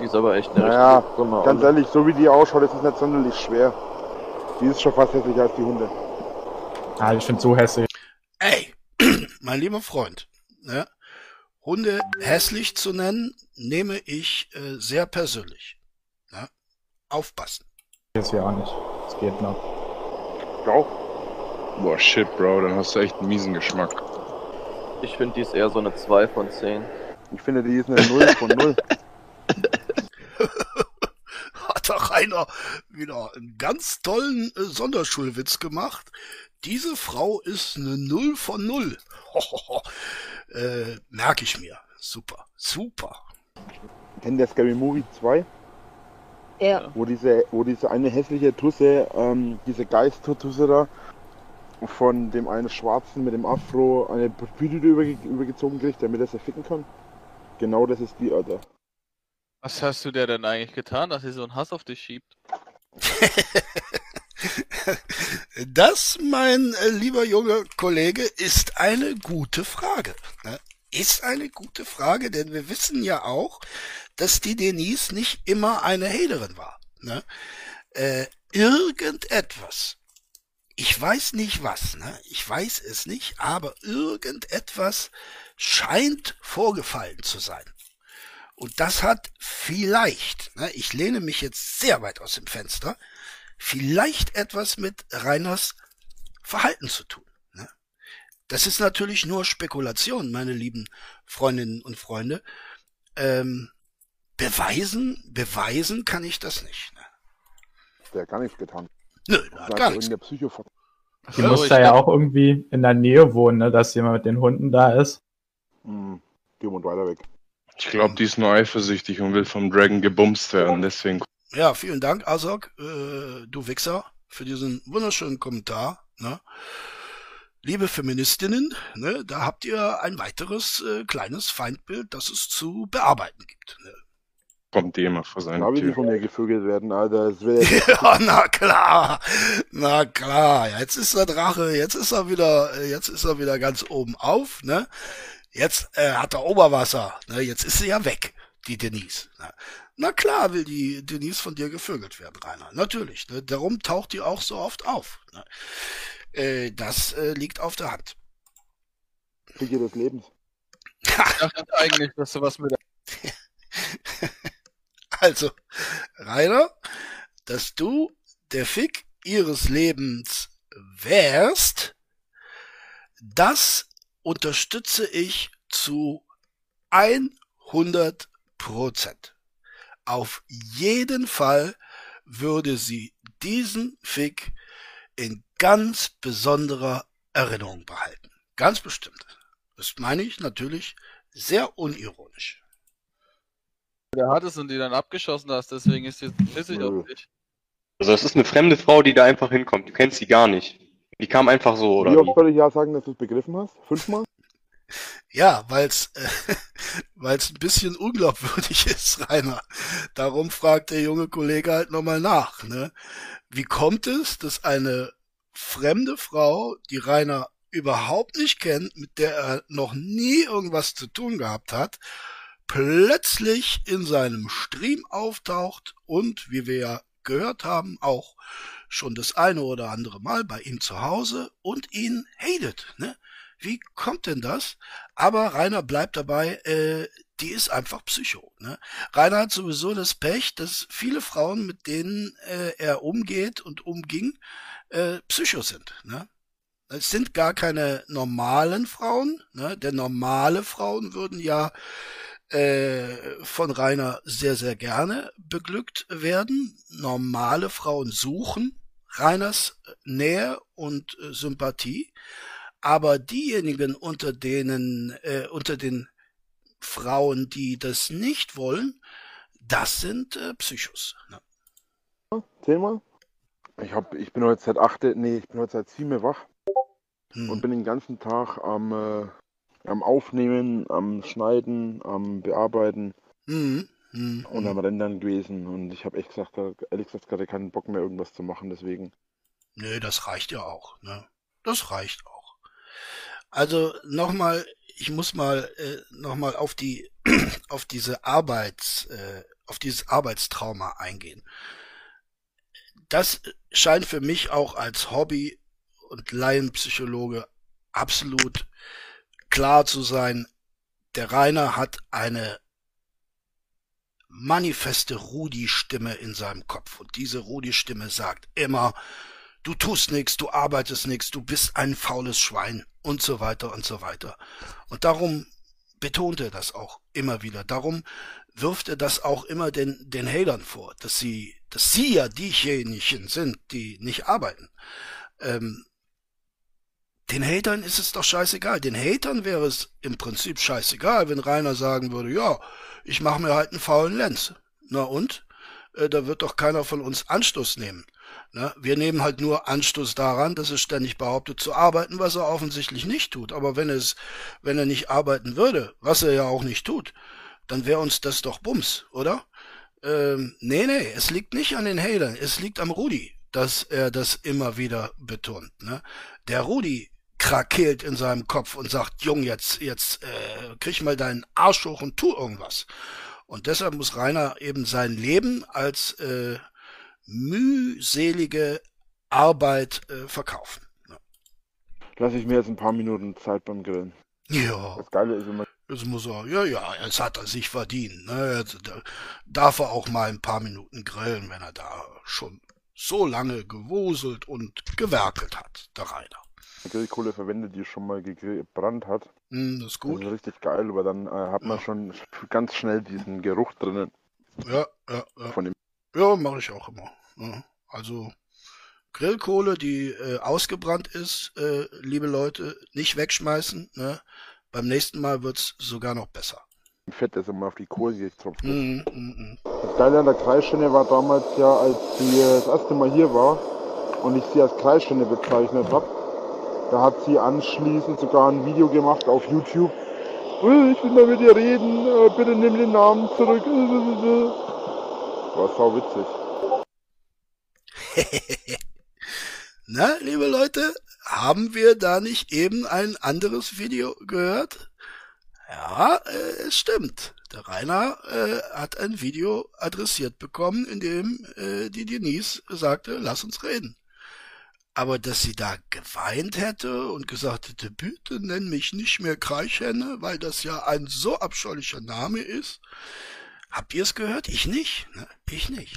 Die ist aber echt eine richtige Summe. ganz ehrlich, so wie die ausschaut, ist es nicht sonderlich schwer. Die ist schon fast hässlicher als die Hunde. Ah, ich finde so hässlich. Ey, *clears throat* mein lieber Freund, ne? Hunde hässlich zu nennen, nehme ich äh, sehr persönlich. Ne? Aufpassen. Jetzt hier auch nicht. Das geht noch. Auch. Boah, shit, Bro, dann hast du echt einen miesen Geschmack. Ich finde, die ist eher so eine 2 von 10. Ich finde, die ist eine 0 von 0. *laughs* Hat doch einer wieder einen ganz tollen äh, Sonderschulwitz gemacht. Diese Frau ist eine Null von Null. *laughs* äh, merke ich mir. Super, super. Kennt der Scary Movie 2? Ja. Wo diese, wo diese eine hässliche Tusse, ähm, diese Geist-Tusse da, von dem einen Schwarzen mit dem Afro eine Papiertüte überge übergezogen kriegt, damit er sie ficken kann. Genau das ist die, Alter. Was hast du der denn eigentlich getan, dass sie so einen Hass auf dich schiebt? *laughs* *laughs* Das, mein äh, lieber junger Kollege, ist eine gute Frage. Ne? Ist eine gute Frage, denn wir wissen ja auch, dass die Denise nicht immer eine Haterin war. Ne? Äh, irgendetwas, ich weiß nicht was, ne? ich weiß es nicht, aber irgendetwas scheint vorgefallen zu sein. Und das hat vielleicht, ne, ich lehne mich jetzt sehr weit aus dem Fenster, vielleicht etwas mit Reiners Verhalten zu tun. Ne? Das ist natürlich nur Spekulation, meine lieben Freundinnen und Freunde. Ähm, beweisen, beweisen kann ich das nicht. Ne? Der hat gar nichts getan. Nö, Das hat gar nichts. der Die muss da ja auch irgendwie in der Nähe wohnen, ne, dass jemand mit den Hunden da ist. Hm, geh mal weiter weg. Ich glaube, die ist nur eifersüchtig und will vom Dragon gebumst werden, deswegen. Ja, vielen Dank, Asok, äh, du Wichser, für diesen wunderschönen Kommentar. Ne? Liebe Feministinnen, ne, da habt ihr ein weiteres äh, kleines Feindbild, das es zu bearbeiten gibt. Ne? Kommt die immer vor seine Da will die Tür. von mir gevögelt werden, Alter. Das will Ja, na klar, na klar. Jetzt ist der Drache, jetzt ist er wieder, äh, jetzt ist er wieder ganz oben auf, ne? Jetzt äh, hat er Oberwasser, ne? Jetzt ist sie ja weg, die Denise. Ne? Na klar will die Denise von dir gevögelt werden, Rainer. Natürlich. Ne? Darum taucht die auch so oft auf. Ne? Äh, das äh, liegt auf der Hand. Fick ihr des Lebens. *laughs* Ich dachte eigentlich, dass du was mit *laughs* Also, Rainer, dass du der Fick ihres Lebens wärst, das unterstütze ich zu 100 Prozent. Auf jeden Fall würde sie diesen Fick in ganz besonderer Erinnerung behalten. Ganz bestimmt. Das meine ich natürlich sehr unironisch. der hattest und die dann abgeschossen hast, deswegen ist sie jetzt pissig auf dich. Also, das ist eine fremde Frau, die da einfach hinkommt. Du kennst sie gar nicht. Die kam einfach so, oder Wie oft soll ich ja sagen, dass du es begriffen hast? Fünfmal? Ja, weil's, äh, *laughs* weil's ein bisschen unglaubwürdig *laughs* ist, Rainer. Darum fragt der junge Kollege halt nochmal nach, ne? Wie kommt es, dass eine fremde Frau, die Rainer überhaupt nicht kennt, mit der er noch nie irgendwas zu tun gehabt hat, plötzlich in seinem Stream auftaucht und, wie wir ja gehört haben, auch schon das eine oder andere Mal bei ihm zu Hause und ihn hatet, ne? Wie kommt denn das? Aber Rainer bleibt dabei, äh, die ist einfach Psycho. Ne? Rainer hat sowieso das Pech, dass viele Frauen, mit denen äh, er umgeht und umging, äh, Psycho sind. Ne? Es sind gar keine normalen Frauen, ne? denn normale Frauen würden ja äh, von Rainer sehr, sehr gerne beglückt werden. Normale Frauen suchen Rainers Nähe und äh, Sympathie, aber diejenigen unter denen, äh, unter den Frauen, die das nicht wollen, das sind äh, Psychos. Ne? Zehnmal? Ich, hab, ich bin heute seit 8, nee, ich bin heute seit 7 wach Hm. und bin den ganzen Tag am, äh, am Aufnehmen, am Schneiden, am Bearbeiten Mhm. Mhm. und am Rendern gewesen. Und ich habe echt gesagt, ehrlich gesagt, gerade keinen Bock mehr, irgendwas zu machen, deswegen. Nö, das reicht ja auch. Ne? Das reicht auch. Also nochmal, ich muss mal äh, nochmal auf die *clears throat* auf diese Arbeits äh, auf dieses Arbeitstrauma eingehen. Das scheint für mich auch als Hobby und Laienpsychologe absolut klar zu sein. Der Rainer hat eine manifeste Rudi-Stimme in seinem Kopf. Und diese Rudi-Stimme sagt immer, du tust nichts, du arbeitest nichts, du bist ein faules Schwein und so weiter und so weiter. Und darum betont er das auch immer wieder. Darum wirft er das auch immer den, den Hatern vor, dass sie, dass sie ja diejenigen sind, die nicht arbeiten. Ähm, den Hatern ist es doch scheißegal. Den Hatern wäre es im Prinzip scheißegal, wenn Rainer sagen würde, ja, ich mache mir halt einen faulen Lenz. Na und? Äh, da wird doch keiner von uns Anstoß nehmen. Na, wir nehmen halt nur Anstoß daran, dass er ständig behauptet zu arbeiten, was er offensichtlich nicht tut. Aber wenn es, wenn er nicht arbeiten würde, was er ja auch nicht tut, dann wäre uns das doch Bums, oder? Ähm, nee, nee, es liegt nicht an den Hatern, es liegt am Rudi, dass er das immer wieder betont. Ne? Der Rudi krakeelt in seinem Kopf und sagt, Jung, jetzt, jetzt äh, krieg mal deinen Arsch hoch und tu irgendwas. Und deshalb muss Rainer eben sein Leben als äh, mühselige Arbeit äh, verkaufen. Ja. Lass ich mir jetzt ein paar Minuten Zeit beim Grillen. ja, Das Geile ist immer, jetzt muss er, ja, ja, es hat er sich verdient. Ne? Jetzt, da darf er auch mal ein paar Minuten grillen, wenn er da schon so lange gewuselt und gewerkelt hat, der Rainer. die Grillkohle verwendet, die schon mal gebrannt hat. Hm, das ist Das gut. ist richtig geil, aber dann äh, hat man Ja. schon ganz schnell diesen Geruch drinnen Ja, ja, ja. von dem. Ja, mache ich auch immer. Ja, also Grillkohle, die äh, ausgebrannt ist, äh, liebe Leute, nicht wegschmeißen. Ne? Beim nächsten Mal wird's sogar noch besser. Fett, das immer auf die Kohle getropft ist. Mhm, mhm, mhm. Das Geile an der Kreisschinne war damals ja, als sie äh, das erste Mal hier war und ich sie als Kreisschinne bezeichnet habe. Da hat sie anschließend sogar ein Video gemacht auf YouTube. "Äh, Ich will mal mit dir reden, äh, bitte nimm den Namen zurück. *laughs* War sau witzig. *laughs* Na, liebe Leute, haben wir da nicht eben ein anderes Video gehört? Ja, äh, es stimmt. Der Rainer äh, hat ein Video adressiert bekommen, in dem äh, die Denise sagte, lass uns reden. Aber dass sie da geweint hätte und gesagt hätte, bitte nenn mich nicht mehr Kreichhenne, weil das ja ein so abscheulicher Name ist. Habt ihr es gehört? Ich nicht. Ne? Ich nicht.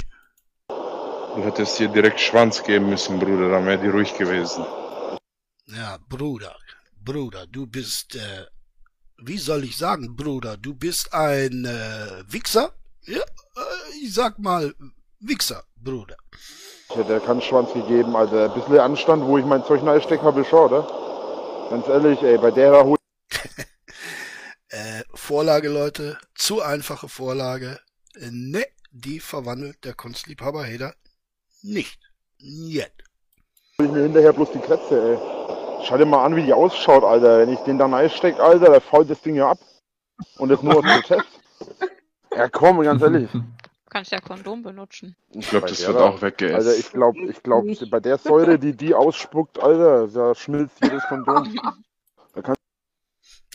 Du hättest dir direkt Schwanz geben müssen, Bruder, dann wäre die ruhig gewesen. Ja, Bruder, Bruder, du bist, äh, wie soll ich sagen, Bruder, du bist ein äh, Wichser? Ja, äh, ich sag mal Wichser, Bruder. Ich hätte keinen Schwanz gegeben, Alter. Ein bisschen Anstand, wo ich mein Zeug reinstecke, habe schon, oder? Ganz ehrlich, ey, bei der da hol *laughs* Äh, Vorlage, Leute, zu einfache Vorlage. Ne, die verwandelt der Kunstliebhaber Hader nicht. Niet. ich mir hinterher bloß die Krätze, ey. Schau dir mal an, wie die ausschaut, Alter. Wenn ich den da reinstecke, Alter, da fault das Ding ja ab. Und das nur aus Protest. *laughs* Ja, komm, ganz ehrlich. Du kannst ja Kondom benutzen. Ich glaube, Bei das der wird auch weggegessen. Alter, ich glaube, ich glaub, bei der Säure, die die ausspuckt, Alter, da schmilzt jedes Kondom. *laughs*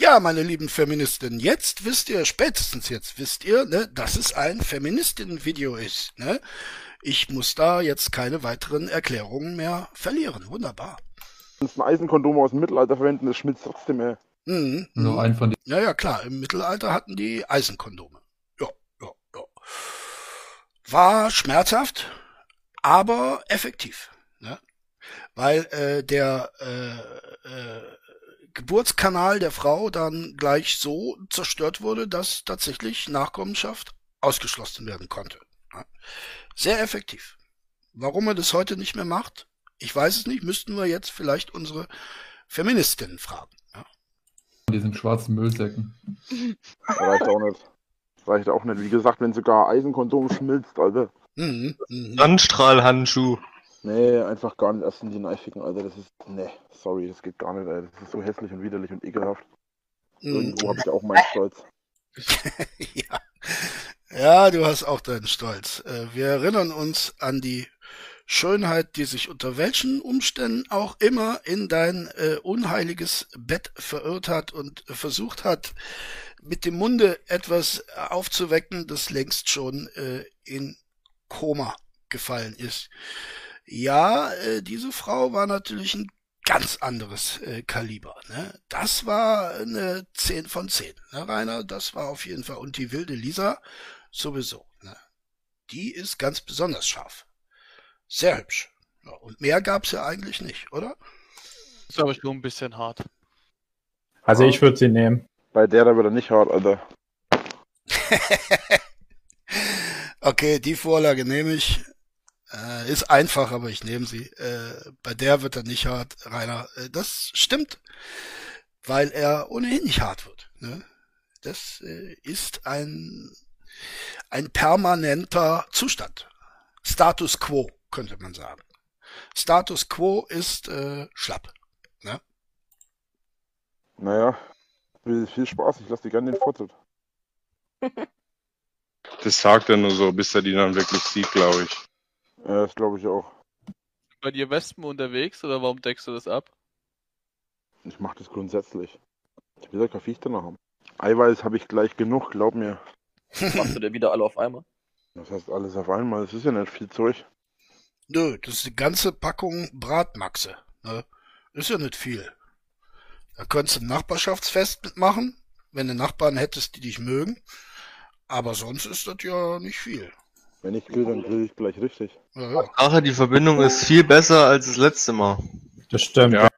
Ja, meine lieben Feministinnen, jetzt wisst ihr, spätestens jetzt wisst ihr, ne, dass es ein Feministinnen-Video ist. Ne? Ich muss da jetzt keine weiteren Erklärungen mehr verlieren. Wunderbar. kannst ein Eisenkondom aus dem Mittelalter verwenden, das schmilzt trotzdem, ey. Mhm. Nur ein von den. Ja, ja, klar. Im Mittelalter hatten die Eisenkondome. Ja, ja, ja. War schmerzhaft, aber effektiv. Ne? Weil äh, der äh, äh, Geburtskanal der Frau dann gleich so zerstört wurde, dass tatsächlich Nachkommenschaft ausgeschlossen werden konnte. Sehr effektiv. Warum er das heute nicht mehr macht, ich weiß es nicht, müssten wir jetzt vielleicht unsere Feministinnen fragen. Ja. Diesen schwarzen Müllsäcken. Reicht auch nicht. Reicht auch nicht. Wie gesagt, wenn sogar Eisenkondom schmilzt, Alter. Mhm, mhm. Sandstrahlhandschuh. Nee, einfach gar nicht erst in die Neificken, Alter. Das ist. Nee, sorry, das geht gar nicht, Alter. Das ist so hässlich und widerlich und ekelhaft. Mhm. Irgendwo habe ich auch meinen Stolz. *laughs* ja. ja, du hast auch deinen Stolz. Äh, Wir erinnern uns an die Schönheit, die sich unter welchen Umständen auch immer in dein äh, unheiliges Bett verirrt hat und versucht hat, mit dem Munde etwas aufzuwecken, das längst schon äh, in Koma gefallen ist. Ja, äh, diese Frau war natürlich ein ganz anderes äh, Kaliber. Ne? Das war eine 10 von 10, ne, Rainer? Das war auf jeden Fall. Und die wilde Lisa sowieso. Ne? Die ist ganz besonders scharf. Sehr hübsch. Ja, und mehr gab's ja eigentlich nicht, oder? Ist aber schon ein bisschen hart. Also ich würde sie nehmen. Bei der da wird er nicht hart, Alter. *laughs* Okay, die Vorlage nehme ich. Äh, ist einfach, aber ich nehme sie. Äh, bei der wird er nicht hart, Rainer. Äh, das stimmt, weil er ohnehin nicht hart wird. Ne? Das äh, ist ein, ein permanenter Zustand. Status quo, könnte man sagen. Status quo ist äh, schlapp. Ne? Naja, viel, viel Spaß. Ich lasse dir gerne den Vortritt. *laughs* Das sagt er nur so, bis er die dann wirklich sieht, glaube ich. Ja, das glaube ich auch. Bei dir Wespen unterwegs oder warum deckst du das ab? Ich mache das grundsätzlich. Ich will ja kein Viech danach haben. Eiweiß habe ich gleich genug, glaub mir. *laughs* Machst du dir wieder alle auf einmal? Das heißt alles auf einmal, das ist ja nicht viel Zeug. Nö, das ist die ganze Packung Bratmaxe. Ne? Ist ja nicht viel. Da könntest du ein Nachbarschaftsfest mitmachen, wenn du Nachbarn hättest, die dich mögen. Aber sonst ist das ja nicht viel. Wenn ich grill, dann grill ich gleich richtig. Ja, ja. Sache, die Verbindung ist viel besser als das letzte Mal. Das stimmt. Ja.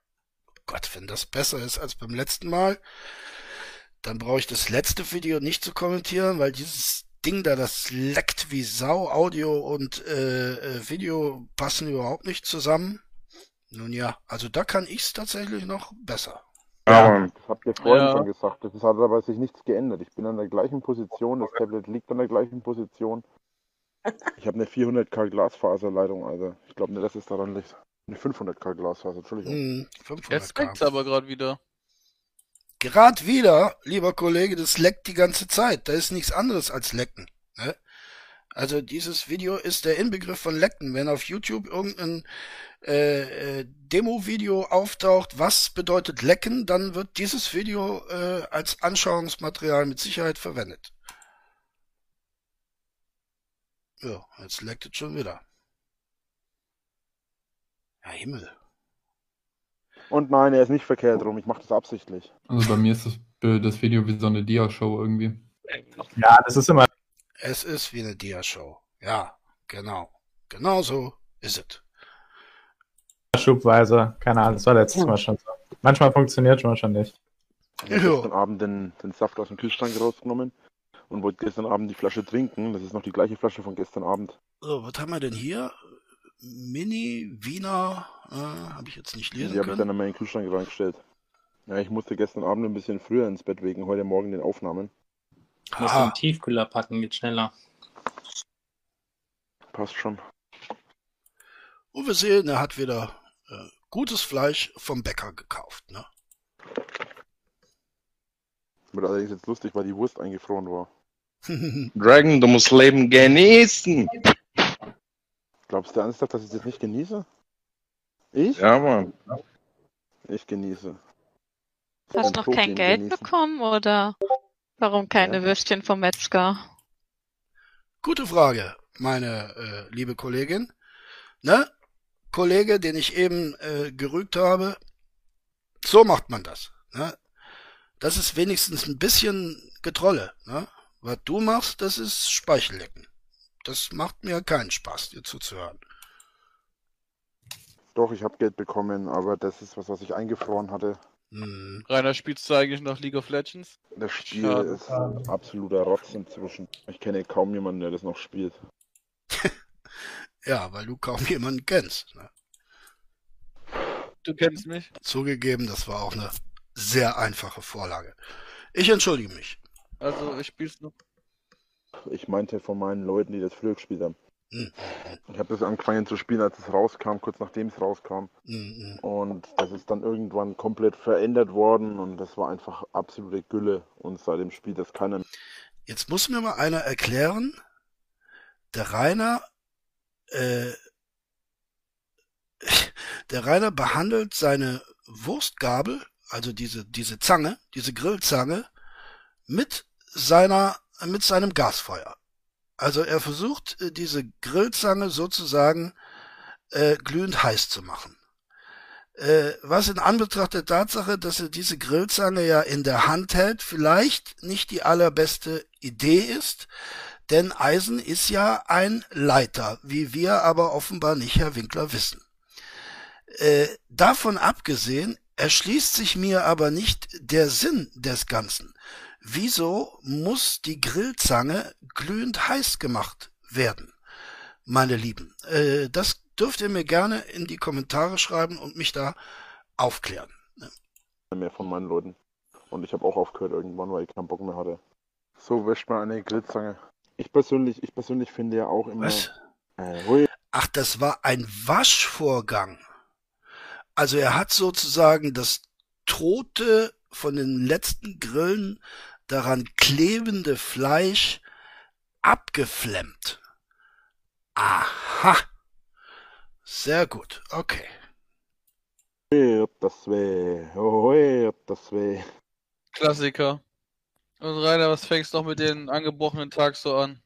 Gott, wenn das besser ist als beim letzten Mal, dann brauche ich das letzte Video nicht zu kommentieren, weil dieses Ding da, das leckt wie Sau. Audio und äh, äh, Video passen überhaupt nicht zusammen. Nun ja, also da kann ich's tatsächlich noch besser. Aber Das habt ihr vorhin Ja. schon gesagt. Das hat aber sich nichts geändert. Ich bin an der gleichen Position, das Tablet liegt an der gleichen Position. Ich habe eine 400k Glasfaserleitung, also ich glaube nicht, dass es daran liegt. Eine 500k Glasfaser, Entschuldigung. Hm, 500 Jetzt leckt's aber gerade wieder. Gerade wieder, lieber Kollege, das leckt die ganze Zeit. Da ist nichts anderes als lecken. Ne? Also dieses Video ist der Inbegriff von lecken. Wenn auf YouTube irgendein äh, äh, Demo-Video auftaucht, was bedeutet lecken, dann wird dieses Video äh, als Anschauungsmaterial mit Sicherheit verwendet. Ja, jetzt leckt es schon wieder. Ja, Himmel. Und nein, er ist nicht verkehrt rum. Ich mache das absichtlich. Also bei mir ist das, das Video wie so eine Dia-Show irgendwie. Ja, das ist immer Es ist wie eine Dia-Show. Ja, genau. Genau so ist es. schubweise. Keine Ahnung, das war letztes Mal schon so. Manchmal funktioniert es, manchmal nicht. Ich habe gestern Abend den, den Saft aus dem Kühlschrank rausgenommen und wollte gestern Abend die Flasche trinken. Das ist noch die gleiche Flasche von gestern Abend. So, was haben wir denn hier? Mini Wiener, äh, habe ich jetzt nicht Die lesen habe ich dann in meinen Kühlschrank reingestellt. Ja, ich musste gestern Abend ein bisschen früher ins Bett wegen heute Morgen den Aufnahmen. Muss Ah. den Tiefkühler packen, geht schneller. Passt schon. Und wir sehen, er hat wieder äh, gutes Fleisch vom Bäcker gekauft. Ne? Wird allerdings jetzt lustig, weil die Wurst eingefroren war. Dragon, du musst Leben genießen. Glaubst du ernsthaft, dass ich das nicht genieße? Ich? Ja, Mann. Ich genieße. Hast noch kein Geld genießen. bekommen oder warum keine Würstchen vom Metzger? Gute Frage, meine äh, liebe Kollegin. Ne? Kollege, den ich eben äh, gerügt habe. So macht man das. Ne? Das ist wenigstens ein bisschen Getrolle. Ne? Was du machst, das ist Speichellecken. Das macht mir keinen Spaß, dir zuzuhören. Doch, ich habe Geld bekommen, aber das ist was, was ich eingefroren hatte. Hm. Rainer, spielst du eigentlich noch League of Legends? Das Spiel Schade. ist absoluter Rotz inzwischen. Ich kenne kaum jemanden, der das noch spielt. *laughs* Ja, weil du kaum jemanden kennst. Ne? Du kennst mich? Zugegeben, das war auch eine sehr einfache Vorlage. Ich entschuldige mich. Also, ich spiel's noch. Ich meinte von meinen Leuten, die das früher gespielt haben. Hm. Ich habe das angefangen zu spielen, als es rauskam, kurz nachdem es rauskam. Hm, hm. Und das ist dann irgendwann komplett verändert worden und das war einfach absolute Gülle. Und seitdem spielt das keiner mehr. Jetzt muss mir mal einer erklären, der Rainer, äh, *laughs* der Rainer behandelt seine Wurstgabel, also diese, diese Zange, diese Grillzange, mit seiner, mit seinem Gasfeuer. Also er versucht, äh, diese Grillzange sozusagen äh, glühend heiß zu machen. Äh, was in Anbetracht der Tatsache, dass er diese Grillzange ja in der Hand hält, vielleicht nicht die allerbeste Idee ist, denn Eisen ist ja ein Leiter, wie wir aber offenbar nicht, Herr Winkler, wissen. Äh, davon abgesehen erschließt sich mir aber nicht der Sinn des Ganzen. Wieso muss die Grillzange glühend heiß gemacht werden, meine Lieben? Äh, das dürft ihr mir gerne in die Kommentare schreiben und mich da aufklären. mehr von meinen Leuten. Und ich habe auch aufgehört irgendwann, weil ich keinen Bock mehr hatte. So wäscht man eine Grillzange. Ich persönlich, ich persönlich finde ja auch immer. Was? Äh, Ach, das war ein Waschvorgang. Also er hat sozusagen das tote, von den letzten Grillen daran klebende Fleisch abgeflemmt. Aha. Sehr gut. Okay. ob das weh. Oh, ob das weh. Klassiker. Und Rainer, was fängst du noch mit den angebrochenen Tag so an?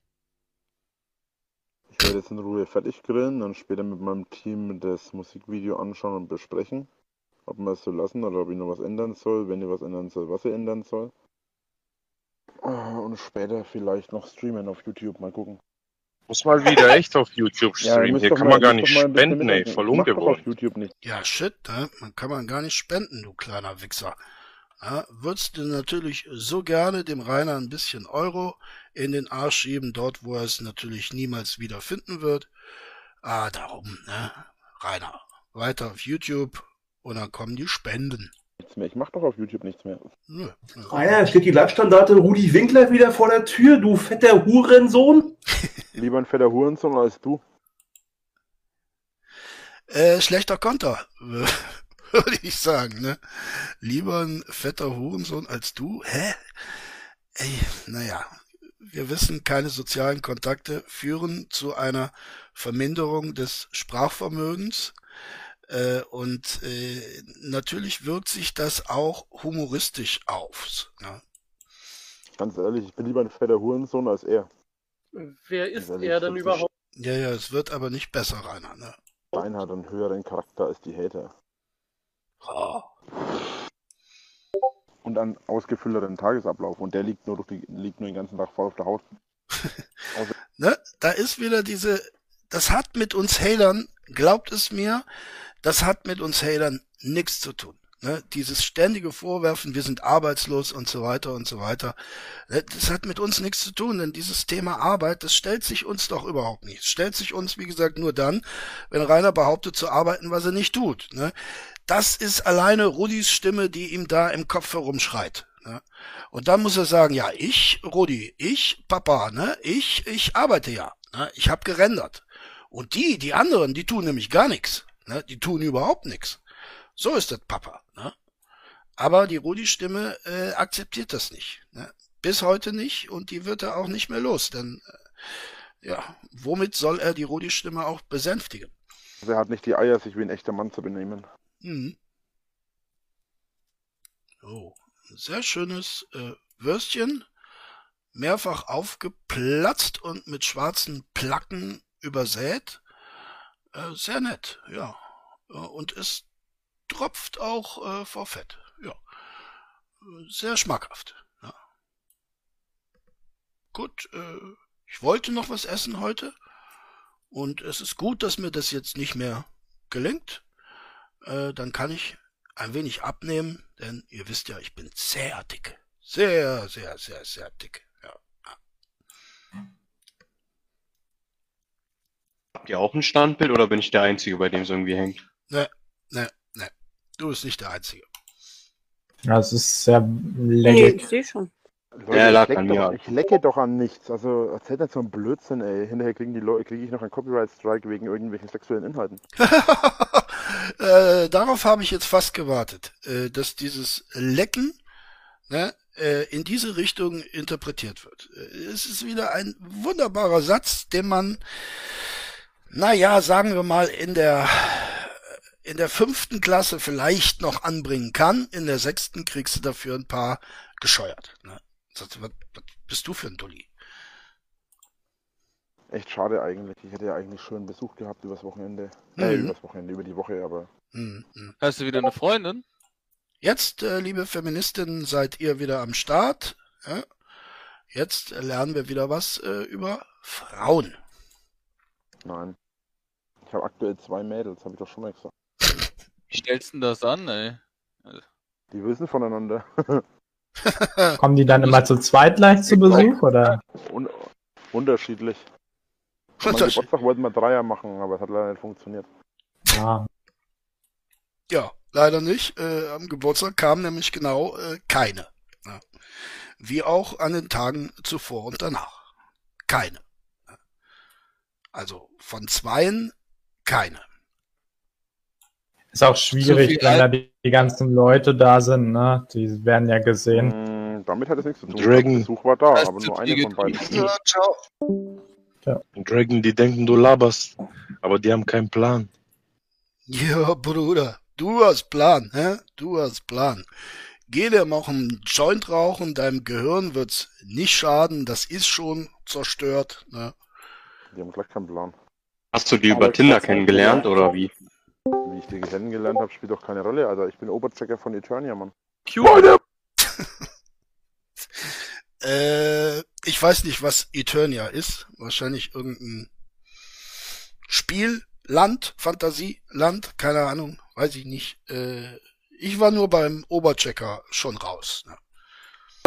Ich werde jetzt in Ruhe fertig grillen und später mit meinem Team das Musikvideo anschauen und besprechen. Ob wir es so lassen oder ob ich noch was ändern soll, wenn ich was ändern soll, was ich ändern soll. Äh, Und später vielleicht noch streamen auf YouTube, mal gucken. Muss mal wieder echt auf YouTube Ja, streamen. müsst Hier kann mal- man gar nicht spenden, ey. Voll ungewohnt. YouTube nicht. Ja, shit, ne? Man kann man gar nicht spenden, du kleiner Wichser. Ja, würdest du natürlich so gerne dem Rainer ein bisschen Euro in den Arsch schieben, dort wo er es natürlich niemals wieder finden wird. Ah, darum, ne? Rainer, weiter auf YouTube und dann kommen die Spenden. Nichts mehr. Ich mach doch auf YouTube nichts mehr. Nö. Rainer, steht die Leitstandarte Rudi Winkler wieder vor der Tür, du fetter Hurensohn? *laughs* Lieber ein fetter Hurensohn als du. Äh, schlechter Konter, *laughs* würde ich sagen, ne? Lieber ein fetter Hurensohn als du? Hä? Ey, naja, wir wissen, keine sozialen Kontakte führen zu einer Verminderung des Sprachvermögens. Äh, und äh, natürlich wirkt sich das auch humoristisch auf. Ne? Ganz ehrlich, ich bin lieber ein fetter Hurensohn als er. Wer ist ehrlich, er denn überhaupt? Ja, ja, es wird aber nicht besser, Rainer. Ne? Stein hat einen höheren Charakter als die Hater. Oh. Und einen ausgefüllteren Tagesablauf. Und der liegt nur, durch die, liegt nur den ganzen Tag voll auf der Haut. *laughs* ne, da ist wieder diese, das hat mit uns Hatern, glaubt es mir, das hat mit uns Hatern nichts zu tun. Ne, dieses ständige Vorwerfen, wir sind arbeitslos und so weiter und so weiter, ne, das hat mit uns nichts zu tun, denn dieses Thema Arbeit, das stellt sich uns doch überhaupt nicht. Es stellt sich uns, wie gesagt, nur dann, wenn Rainer behauptet zu arbeiten, was er nicht tut. Ne. Das ist alleine Rudis Stimme, die ihm da im Kopf herumschreit. Ne. Und dann muss er sagen, ja, ich, Rudi, ich, Papa, ne, ich, ich arbeite ja, ne, ich habe gerendert. Und die, die anderen, die tun nämlich gar nichts, ne, die tun überhaupt nichts. So ist das, Papa. Ne? Aber die Rudi-Stimme äh, akzeptiert das nicht. Ne? Bis heute nicht und die wird er auch nicht mehr los. Denn äh, ja, womit soll er die Rudi-Stimme auch besänftigen? Also er hat nicht die Eier, sich wie ein echter Mann zu benehmen. Mhm. Oh, sehr schönes äh, Würstchen, mehrfach aufgeplatzt und mit schwarzen Placken übersät. Äh, sehr nett, ja. Äh, Und es tropft auch äh, vor Fett. Ja. Sehr schmackhaft. Ja. Gut, äh, ich wollte noch was essen heute. Und es ist gut, dass mir das jetzt nicht mehr gelingt. Äh, dann kann ich ein wenig abnehmen, denn ihr wisst ja, ich bin sehr dick. Sehr, sehr, sehr, sehr dick. Ja. Habt ihr auch ein Standbild oder bin ich der Einzige, bei dem es irgendwie hängt? Ne, ne, ne. Du bist nicht der Einzige. Ja, es ist sehr Nee, leckig. ich sehe schon. Leute, Ja, lag ich, leck an doch, mir. ich lecke doch an nichts. Also erzählt nicht so einen Blödsinn, ey. Hinterher kriegen die Leute, kriege ich noch einen Copyright-Strike wegen irgendwelchen sexuellen Inhalten. *laughs* äh, darauf habe ich jetzt fast gewartet, äh, dass dieses Lecken ne, äh, in diese Richtung interpretiert wird. Äh, Es ist wieder ein wunderbarer Satz, den man, naja, sagen wir mal, in der in der fünften Klasse vielleicht noch anbringen kann. In der sechsten kriegst du dafür ein paar gescheuert. Ne? Was, was bist du für ein Dulli? Echt schade eigentlich. Ich hätte ja eigentlich schon Besuch gehabt übers Wochenende. Äh, Mhm. übers Wochenende, über die Woche, aber. Hm, hm. Hast du wieder eine Freundin? Jetzt, äh, liebe Feministinnen, seid ihr wieder am Start. Ja? Jetzt lernen wir wieder was äh, über Frauen. Nein. Ich habe aktuell zwei Mädels, habe ich doch schon mal gesagt. Wie stellst du denn das an, ey? Die wissen voneinander. *laughs* Kommen die dann immer zu zweit gleich zu Besuch, oder? Un unterschiedlich. An meinem Geburtstag wollten wir Dreier machen, aber es hat leider nicht funktioniert. Ja. Ja, leider nicht. Äh, am Geburtstag kam nämlich genau äh, keine. Ja. Wie auch an den Tagen zuvor und danach. Keine. Ja. Also von zweien keine. Ist auch schwierig, wenn da die, die ganzen Leute da sind, ne? Die werden ja gesehen. Mm, damit hat es nichts zu tun. Dragon. Besuch war da, Hast aber nur eine von beiden. getrunken? Dragon, die denken, du laberst. Aber die haben keinen Plan. Ja, Bruder, du hast Plan, hä? Du hast Plan. Geh dir mal einen Joint rauchen, deinem Gehirn wird's nicht schaden, das ist schon zerstört, ne? Die haben gleich keinen Plan. Hast du die über Tinder kennengelernt oder wie? Wie ich die kennengelernt habe, spielt doch keine Rolle, Alter. Ich bin Oberchecker von Eternia, Mann. *laughs* Äh, ich weiß nicht, was Eternia ist. Wahrscheinlich irgendein Spiel, Land, Fantasieland, keine Ahnung, weiß ich nicht. Äh, ich war nur beim Oberchecker schon raus. Ne?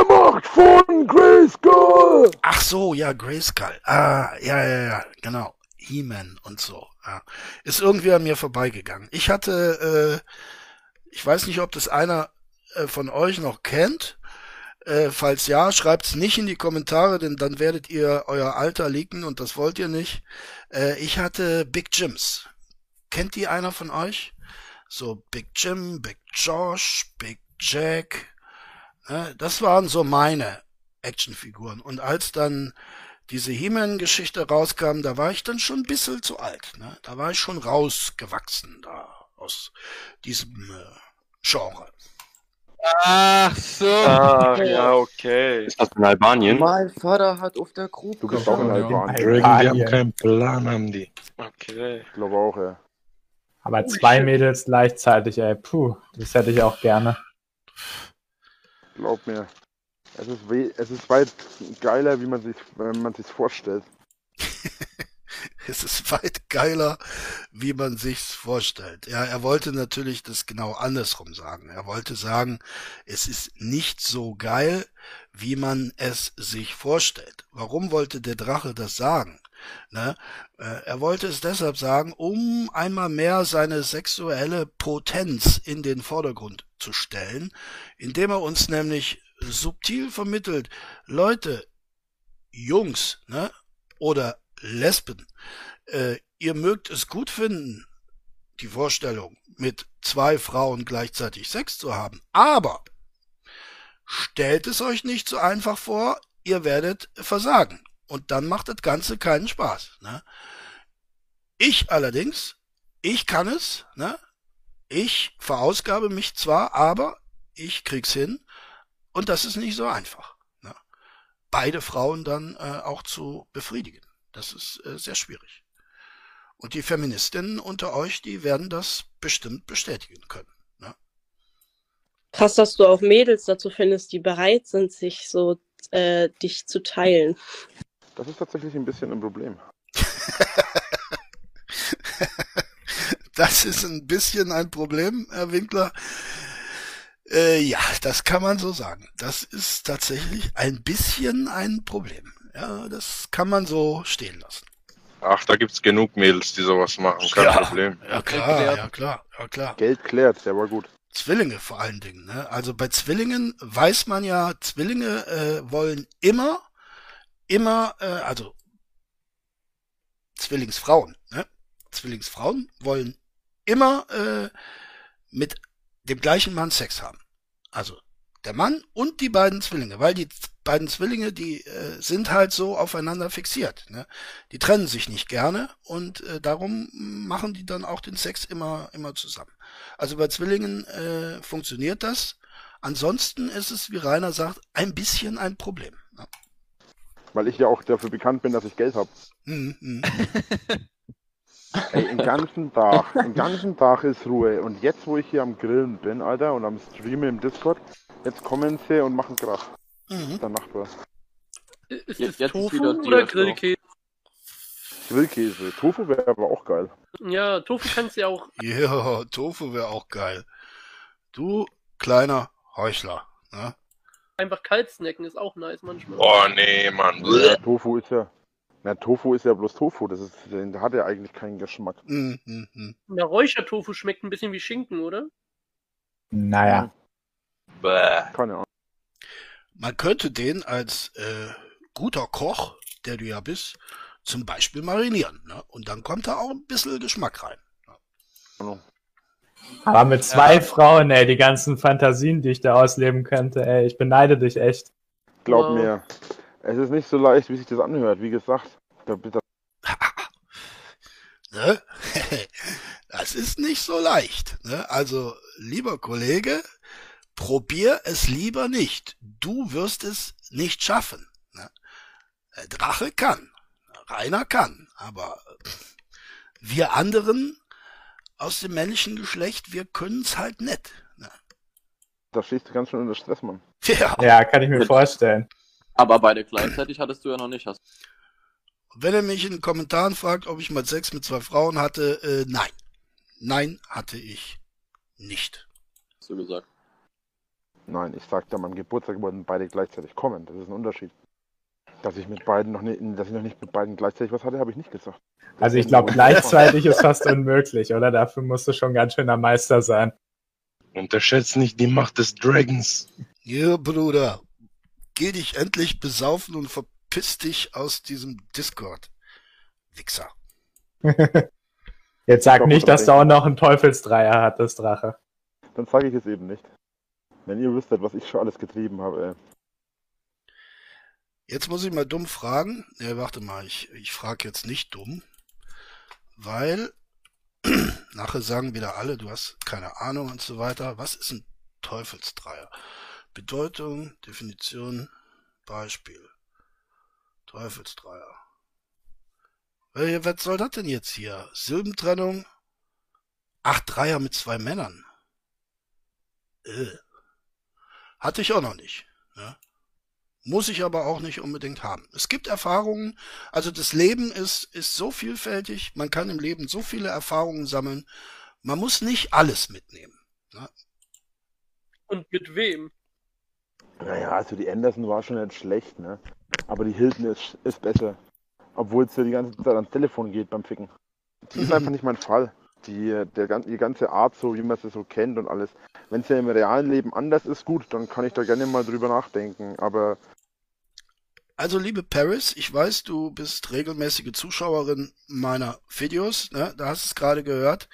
Macht von Grayskull! Ach so, ja, Grayskull. Ah, ja, ja, ja, genau. He-Man und so. Ja. Ist irgendwie an mir vorbeigegangen. Ich hatte, äh, ich weiß nicht, ob das einer äh, von euch noch kennt. Äh, falls ja, schreibt's nicht in die Kommentare, denn dann werdet ihr euer Alter leaken und das wollt ihr nicht. Äh, ich hatte Big Jims. Kennt die einer von euch? So Big Jim, Big Josh, Big Jack. Ne, das waren so meine Actionfiguren. Und als dann diese He-Man-Geschichte rauskam, da war ich dann schon ein bisschen zu alt. Ne? Da war ich schon rausgewachsen da aus diesem äh, Genre. Ach so. Ah, ja, okay. Ist das in Albanien? Mein Vater hat auf der Grube Du bist auch in Albanien. Dragon, die haben keinen Plan, haben die. Okay. Ich glaube auch, ja. Aber zwei Mädels gleichzeitig, ey, puh, das hätte ich auch gerne. Glaub mir. Es ist, we es ist weit geiler, wie man sich, wenn man sich vorstellt. *laughs* es ist weit geiler, wie man sich's vorstellt. Ja, er wollte natürlich das genau andersrum sagen. Er wollte sagen, es ist nicht so geil, wie man es sich vorstellt. Warum wollte der Drache das sagen? Ne? Äh, Er wollte es deshalb sagen, um einmal mehr seine sexuelle Potenz in den Vordergrund zu stellen, indem er uns nämlich subtil vermittelt, Leute, Jungs, ne, oder Lesben, äh, ihr mögt es gut finden, die Vorstellung, mit zwei Frauen gleichzeitig Sex zu haben, aber stellt es euch nicht so einfach vor, ihr werdet versagen. Und dann macht das Ganze keinen Spaß. Ne? Ich allerdings, ich kann es, ne? ich verausgabe mich zwar, aber ich krieg's hin und das ist nicht so einfach. Ne? Beide Frauen dann äh, auch zu befriedigen. Das ist äh, sehr schwierig. Und die Feministinnen unter euch, die werden das bestimmt bestätigen können. Ne? Krass, dass du auch Mädels dazu findest, die bereit sind, sich so äh, dich zu teilen. Das ist tatsächlich ein bisschen ein Problem. *laughs* Das ist ein bisschen ein Problem, Herr Winkler. Äh, ja, das kann man so sagen. Das ist tatsächlich ein bisschen ein Problem. Ja, das kann man so stehen lassen. Ach, da gibt's genug Mädels, die sowas machen, kein Ja, Problem. Ja klar, ja klar, ja klar. Geld klärt, der war gut. Zwillinge vor allen Dingen. Ne? Also bei Zwillingen weiß man ja, Zwillinge äh, wollen immer, immer, äh, also Zwillingsfrauen, ne? Zwillingsfrauen wollen immer äh, mit dem gleichen Mann Sex haben. Also der Mann und die beiden Zwillinge, weil die beiden Zwillinge, die äh, sind halt so aufeinander fixiert. Ne? Die trennen sich nicht gerne und äh, darum machen die dann auch den Sex immer immer zusammen. Also bei Zwillingen äh, funktioniert das. Ansonsten ist es, wie Rainer sagt, ein bisschen ein Problem. Ja. Weil ich ja auch dafür bekannt bin, dass ich Geld habe. Mhm, mhm. Ey, den ganzen Tag, den ganzen Tag ist Ruhe. Und jetzt, wo ich hier am Grillen bin, Alter, und am Streamen im Discord, jetzt kommen sie und machen Krach. Mhm. Der Nachbar. Ist Jetzt- das jetzt ist Tofu wieder oder. Grillkäse? Grillkäse. Tofu wäre aber auch geil. Ja, Tofu kannst du ja auch. *laughs* Ja, Tofu wäre auch geil. Du kleiner Heuchler. Ne? Einfach kalt snacken ist auch nice manchmal. Oh nee, Mann. Ja, Tofu ist ja. Na, Tofu ist ja bloß Tofu. Das ist, der hat ja eigentlich keinen Geschmack. Mhm, mhm. Na, Räuchertofu schmeckt ein bisschen wie Schinken, oder? Naja. Bäh. Keine Ahnung. Man könnte den als äh, guter Koch, der du ja bist, zum Beispiel marinieren. Ne? Und dann kommt da auch ein bisschen Geschmack rein. Aber mit zwei Frauen, ey, die ganzen Fantasien, die ich da ausleben könnte, ey, ich beneide dich echt. Glaub Wow. mir, es ist nicht so leicht, wie sich das anhört. Wie gesagt, da, da, *laughs* Ne? *laughs* Das ist nicht so leicht. Ne? Also, lieber Kollege, probier es lieber nicht. Du wirst es nicht schaffen. Ne? Der Drache kann, Rainer kann, aber wir anderen aus dem männlichen Geschlecht, wir können es halt nicht. Ne? da stehst du ganz schön unter Stress, Mann. Ja. Ja, kann ich mir vorstellen. Aber beide gleichzeitig hattest du ja noch nicht. Hast Wenn er mich in den Kommentaren fragt, ob ich mal Sex mit zwei Frauen hatte, äh, nein. Nein, hatte ich nicht. du gesagt. Nein, ich sagte meinem Geburtstag wollten beide gleichzeitig kommen. Das ist ein Unterschied. Dass ich mit beiden noch nicht, dass ich noch nicht mit beiden gleichzeitig was hatte, habe ich nicht gesagt. Also ich glaube, gleichzeitig *laughs* ist fast unmöglich, oder? Dafür musst du schon ganz schöner Meister sein. Unterschätzt nicht die Macht des Dragons. Ja, Bruder. Geh dich endlich besaufen und verpiss dich aus diesem Discord. Wichser. *laughs* Jetzt sag nicht, dass du auch noch einen Teufelsdreier hattest, Drache. Dann sage ich es eben nicht. Wenn ihr wüsstet, was ich schon alles getrieben habe, ey. Jetzt muss ich mal dumm fragen. Ja, warte mal, ich, ich frage jetzt nicht dumm. Weil *clears throat* nachher sagen wieder alle, du hast keine Ahnung und so weiter. Was ist ein Teufelsdreier? Bedeutung, Definition, Beispiel. Teufelsdreier. Was soll das denn jetzt hier? Silbentrennung? Ach, Dreier mit zwei Männern. Äh. Hatte ich auch noch nicht. Ne? Muss ich aber auch nicht unbedingt haben. Es gibt Erfahrungen, also das Leben ist, ist so vielfältig, man kann im Leben so viele Erfahrungen sammeln, man muss nicht alles mitnehmen. Ne? Und mit wem? Naja, also die Anderson war schon nicht schlecht, ne? Aber die Hilton ist, ist besser. Obwohl es ja die ganze Zeit ans Telefon geht beim Ficken. Die ist *laughs* einfach nicht mein Fall. Die, der, die ganze Art, so wie man sie so kennt und alles. Wenn es ja im realen Leben anders ist, gut, dann kann ich da gerne mal drüber nachdenken. Aber Also liebe Paris, ich weiß, du bist regelmäßige Zuschauerin meiner Videos, ne? da hast du es gerade gehört.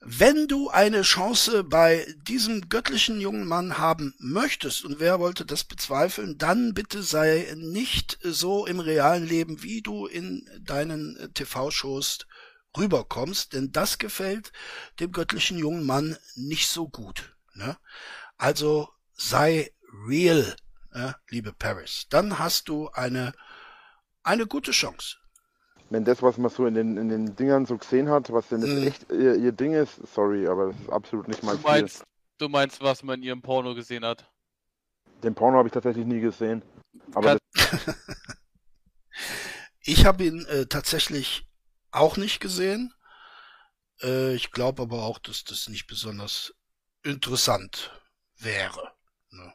Wenn du eine Chance bei diesem göttlichen jungen Mann haben möchtest, und wer wollte das bezweifeln, dann bitte sei nicht so im realen Leben, wie du in deinen äh, TV-Shows rüberkommst, denn das gefällt dem göttlichen jungen Mann nicht so gut. Ne? Also sei real, äh, liebe Paris. Dann hast du eine, eine gute Chance. wenn das, was man so in den, in den Dingern so gesehen hat, was denn jetzt echt ihr, ihr Ding ist, sorry, aber das ist absolut nicht mein Du meinst, du meinst, was man in ihrem Porno gesehen hat? Den Porno habe ich tatsächlich nie gesehen. Aber *laughs* *laughs* Ich habe ihn äh, tatsächlich auch nicht gesehen. Äh, ich glaube aber auch, dass das nicht besonders interessant wäre. Ne?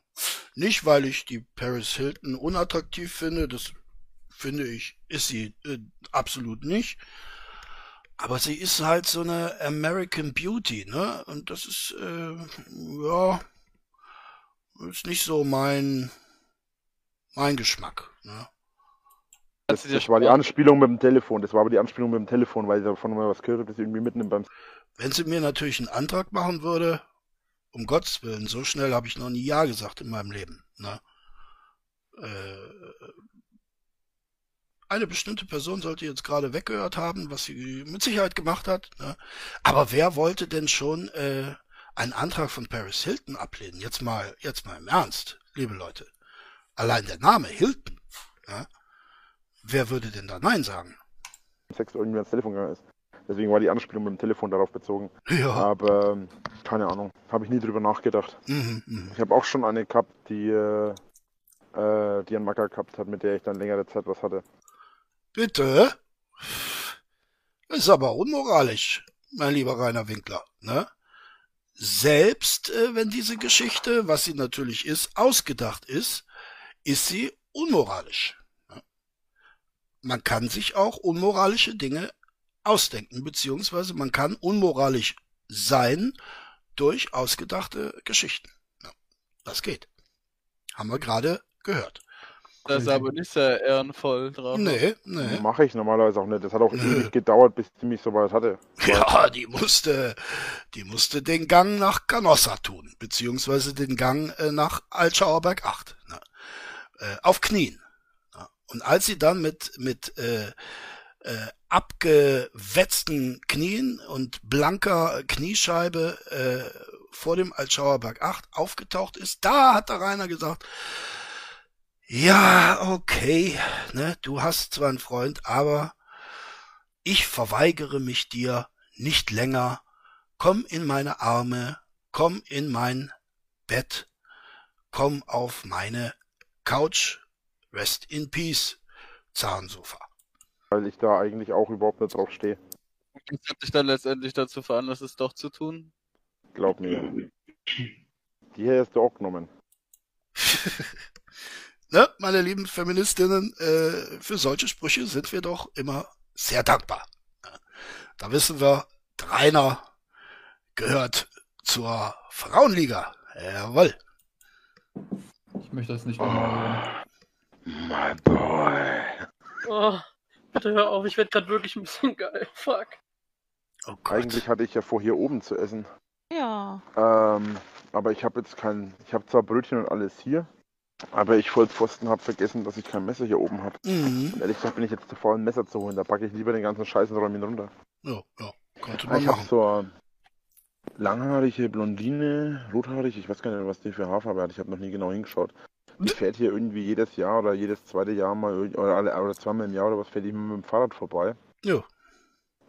Nicht, weil ich die Paris Hilton unattraktiv finde, das finde ich, ist sie äh, absolut nicht. Aber sie ist halt so eine American Beauty, ne? Und das ist, äh, ja, ist nicht so mein, mein Geschmack, ne? Das, das war die Anspielung mit dem Telefon. Das war aber die Anspielung mit dem Telefon, weil ich davon mal was gehört habe, dass irgendwie mitten beim. Wenn sie mir natürlich einen Antrag machen würde, um Gottes Willen, so schnell habe ich noch nie Ja gesagt in meinem Leben. Ne? Äh, eine bestimmte Person sollte jetzt gerade weggehört haben, was sie mit Sicherheit gemacht hat. Ne? Aber wer wollte denn schon äh, einen Antrag von Paris Hilton ablehnen? Jetzt mal, jetzt mal im Ernst, liebe Leute. Allein der Name Hilton. Ja? Wer würde denn da Nein sagen? Sex irgendwie ans Telefon gegangen ist. Deswegen war die Anspielung mit dem Telefon darauf bezogen. Ja. Aber ähm, keine Ahnung, habe ich nie drüber nachgedacht. Mhm, mh. Ich habe auch schon eine gehabt, die, äh, äh, die einen Macker gehabt hat, mit der ich dann längere Zeit was hatte. Bitte? Ist aber unmoralisch, mein lieber Rainer Winkler. Ne? Selbst äh, wenn diese Geschichte, was sie natürlich ist, ausgedacht ist, ist sie unmoralisch. Man kann sich auch unmoralische Dinge ausdenken, beziehungsweise man kann unmoralisch sein durch ausgedachte Geschichten. Ja, das geht. Haben wir gerade gehört. Das ist aber nicht sehr ehrenvoll drauf. Nee, nee. Mache ich normalerweise auch nicht. Das hat auch ewig gedauert, bis sie mich so weit hatte. *laughs* Ja, die musste, die musste den Gang nach Canossa tun, beziehungsweise den Gang äh, nach Altschauerberg 8. Ne? Äh, auf Knien. Und als sie dann mit, mit äh, äh, abgewetzten Knien und blanker Kniescheibe äh, vor dem Altschauerberg 8 aufgetaucht ist, da hat der Rainer gesagt, ja, okay, ne, du hast zwar einen Freund, aber ich verweigere mich dir nicht länger. Komm in meine Arme, komm in mein Bett, komm auf meine Couch, rest in peace, Zahnsofa. Weil ich da eigentlich auch überhaupt nicht drauf stehe. Das hat dich dann letztendlich dazu veranlasst, es doch zu tun. Glaub mir. Die hier hast du auch genommen. *laughs* ne, meine lieben Feministinnen, äh, für solche Sprüche sind wir doch immer sehr dankbar. Da wissen wir, Rainer gehört zur Frauenliga. Jawohl. Ich möchte das nicht nochmal My boy. Oh, bitte hör auf, ich werd grad wirklich ein bisschen geil. Fuck. Oh Eigentlich hatte ich ja vor, hier oben zu essen. Ja. Ähm, aber ich habe jetzt kein. Ich habe zwar Brötchen und alles hier, aber ich Vollpfosten habe vergessen, dass ich kein Messer hier oben habe. Mhm. Und ehrlich gesagt bin ich jetzt zu faul, ein Messer zu holen. Da packe ich lieber den ganzen Scheiß und räume ihn runter. Ja, ja, könnte Ah, man Ich habe machen. so eine langhaarige Blondine, rothaarig, ich weiß gar nicht, was die für Haarfarbe hat. Ich habe noch nie genau hingeschaut. Die fährt hier irgendwie jedes Jahr oder jedes zweite Jahr mal oder, alle, oder zweimal im Jahr oder was fährt die immer mit dem Fahrrad vorbei. Ja.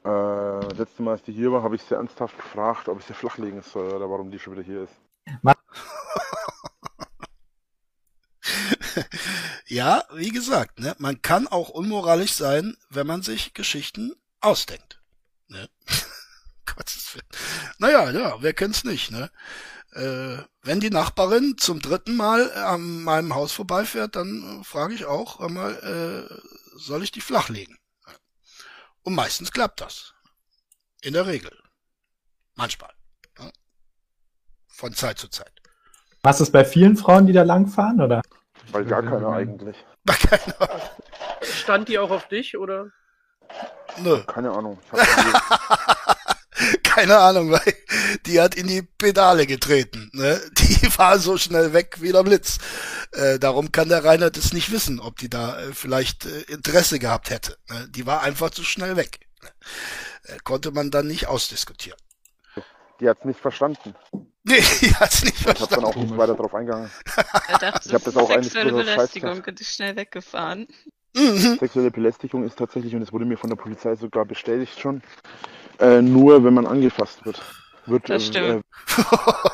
Äh, das letzte Mal, als die hier war, habe ich sie ernsthaft gefragt, ob ich sie flachlegen soll oder warum die schon wieder hier ist. *laughs* Ja, wie gesagt, ne, man kann auch unmoralisch sein, wenn man sich Geschichten ausdenkt. Ne? *laughs* Gottes Willen. Naja, ja, wer kennt's nicht, ne? Äh, wenn die Nachbarin zum dritten Mal an meinem Haus vorbeifährt, dann äh, frage ich auch einmal, äh, soll ich die flachlegen? Und meistens klappt das. In der Regel. Manchmal. Ja? Von Zeit zu Zeit. Machst du es bei vielen Frauen, die da langfahren, oder? Weil gar keiner eigentlich. Stand die auch auf dich, oder? Nö. Keine Ahnung. *laughs* Ich *laughs* Keine Ahnung, weil die hat in die Pedale getreten. Ne? *laughs* Die war so schnell weg wie der Blitz. Äh, darum kann der Rainer das nicht wissen, ob die da äh, vielleicht äh, Interesse gehabt hätte. Ne? Die war einfach zu schnell weg. Ne? Äh, konnte man dann nicht ausdiskutieren. die hat's nicht verstanden. Nee, *laughs* die hat's nicht Ich habe dann verstanden. auch nicht weiter drauf eingegangen. Er dachte, Ich hab das auch eigentlich sexuelle Belästigung gesagt. und ist schnell weggefahren. Mhm. Sexuelle Belästigung ist tatsächlich, und das wurde mir von der Polizei sogar bestätigt schon, äh, nur wenn man angefasst wird. wird Das stimmt. *laughs*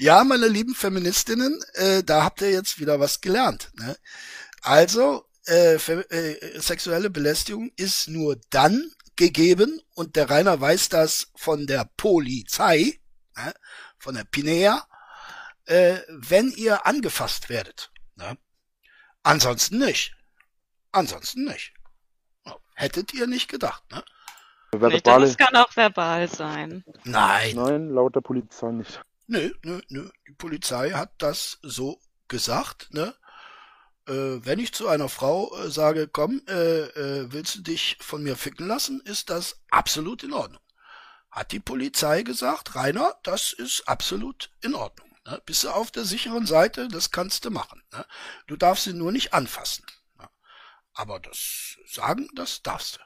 Ja, meine lieben Feministinnen, äh, da habt ihr jetzt wieder was gelernt. Ne? Also, äh, äh, sexuelle Belästigung ist nur dann gegeben und der Rainer weiß das von der Polizei, ne, von der Pinea, äh, wenn ihr angefasst werdet. Ne? Ansonsten nicht. Ansonsten nicht. Hättet ihr nicht gedacht, ne? Nee, das kann auch verbal sein. Nein. Nein, laut der Polizei nicht. Nö, nö, nö. Die Polizei hat das so gesagt, ne? Äh, wenn ich zu einer Frau äh, sage, komm, äh, willst du dich von mir ficken lassen, ist das absolut in Ordnung. Hat die Polizei gesagt, Rainer, das ist absolut in Ordnung. Ne? Bist du auf der sicheren Seite, das kannst du machen. Ne? Du darfst sie nur nicht anfassen. Ne? Aber das sagen, das darfst du.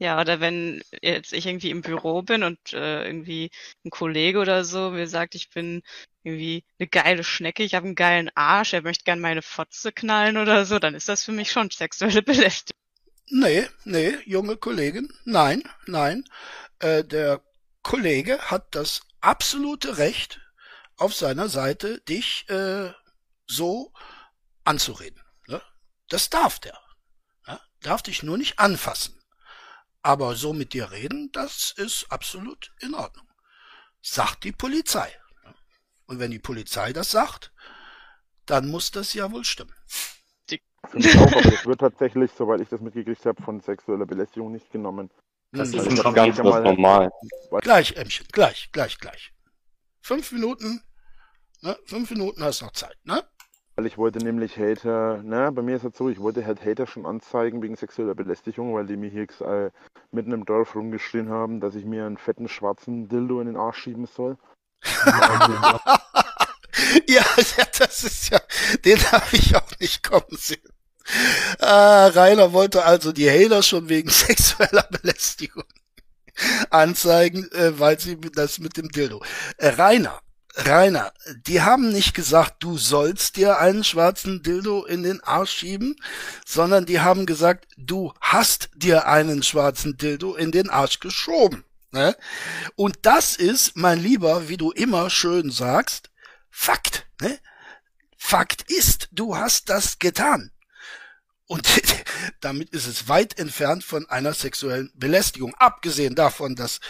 Ja, oder wenn jetzt ich irgendwie im Büro bin und äh, irgendwie ein Kollege oder so mir sagt, ich bin irgendwie eine geile Schnecke, ich habe einen geilen Arsch, er möchte gern meine Fotze knallen oder so, dann ist das für mich schon sexuelle *laughs* Belästigung. Nee, nee, junge Kollegin, nein, nein. Äh, der Kollege hat das absolute Recht auf seiner Seite, dich äh, so anzureden. Ne? Das darf der. Ja? Darf dich nur nicht anfassen. Aber so mit dir reden, das ist absolut in Ordnung. Sagt die Polizei. Und wenn die Polizei das sagt, dann muss das ja wohl stimmen. Finde ich auch, aber das wird tatsächlich, soweit ich das mitgekriegt habe, von sexueller Belästigung nicht genommen. Das Weil ist das ganz ja was mal- normal. Gleich, Ämmchen, gleich, gleich, gleich. Fünf Minuten, ne? Fünf Minuten hast noch Zeit, ne? Weil ich wollte nämlich Hater, ne, bei mir ist es so, ich wollte halt Hater schon anzeigen wegen sexueller Belästigung, weil die mir hier äh, mitten im Dorf rumgeschrien haben, dass ich mir einen fetten schwarzen Dildo in den Arsch schieben soll. *laughs* ja, ja, das ist ja, den habe ich auch nicht kommen sehen. Ah, Rainer wollte also die Hater schon wegen *laughs* sexueller Belästigung anzeigen, äh, weil sie das mit dem Dildo. Äh, Rainer, Rainer, die haben nicht gesagt, du sollst dir einen schwarzen Dildo in den Arsch schieben, sondern die haben gesagt, du hast dir einen schwarzen Dildo in den Arsch geschoben. Ne? Und das ist, mein Lieber, wie du immer schön sagst, Fakt. Ne? Fakt ist, du hast das getan. Und *laughs* damit ist es weit entfernt von einer sexuellen Belästigung. Abgesehen davon, dass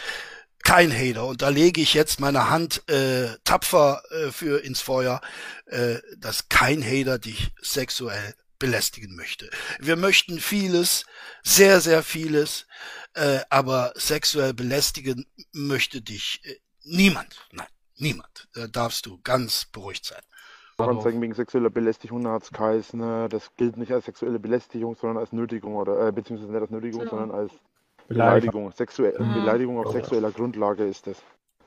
kein Hater, und da lege ich jetzt meine Hand äh, tapfer äh, für ins Feuer, äh, dass kein Hater dich sexuell belästigen möchte. Wir möchten vieles, sehr, sehr vieles, äh, aber sexuell belästigen möchte dich äh, niemand. Nein, niemand. Da darfst du ganz beruhigt sein. Anzeigen wegen sexueller Belästigung hat es geheißen, ne, das gilt nicht als sexuelle Belästigung, sondern als Nötigung oder äh, beziehungsweise nicht als Nötigung, Genau. sondern als Beleidigung. Beleidigung. Sexuell, Mhm. Beleidigung auf Oh. sexueller Grundlage ist das.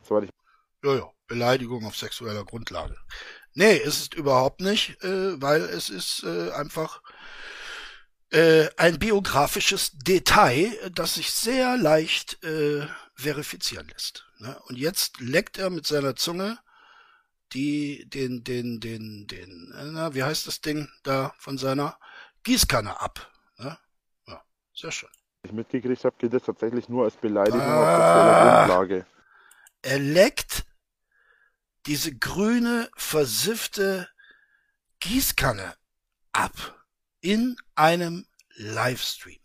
Soweit ich Ja, ja, Beleidigung auf sexueller Grundlage. Nee, ist es überhaupt nicht, äh, weil es ist äh, einfach äh, ein biografisches Detail, das sich sehr leicht äh, verifizieren lässt. Ne? Und jetzt leckt er mit seiner Zunge die, den, den, den, den, na, wie heißt das Ding da von seiner Gießkanne ab. Ne? Ja, sehr schön. Mitgekriegt habe, gilt das tatsächlich nur als Beleidigung auf Ah. sexueller Grundlage. Er leckt diese grüne, versiffte Gießkanne ab in einem Livestream.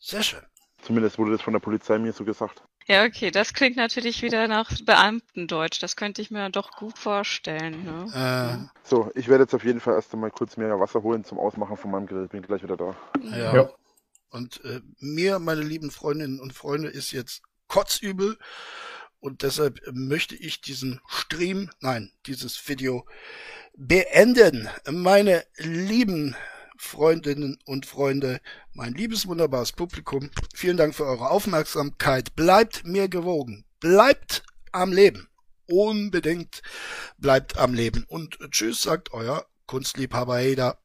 Sehr schön. Zumindest wurde das von der Polizei mir so gesagt. Ja, okay, das klingt natürlich wieder nach Beamtendeutsch. Das könnte ich mir doch gut vorstellen. Ne? Äh, So, ich werde jetzt auf jeden Fall erst einmal kurz mehr Wasser holen zum Ausmachen von meinem Grill. Bin gleich wieder da. ja. Ja. Und äh, mir, meine lieben Freundinnen und Freunde, ist jetzt kotzübel. Und deshalb möchte ich diesen Stream, nein, dieses Video beenden. Meine lieben Freundinnen und Freunde, mein liebes wunderbares Publikum, vielen Dank für eure Aufmerksamkeit. Bleibt mir gewogen. Bleibt am Leben. Unbedingt bleibt am Leben. Und tschüss, sagt euer Kunstliebhaber Heder.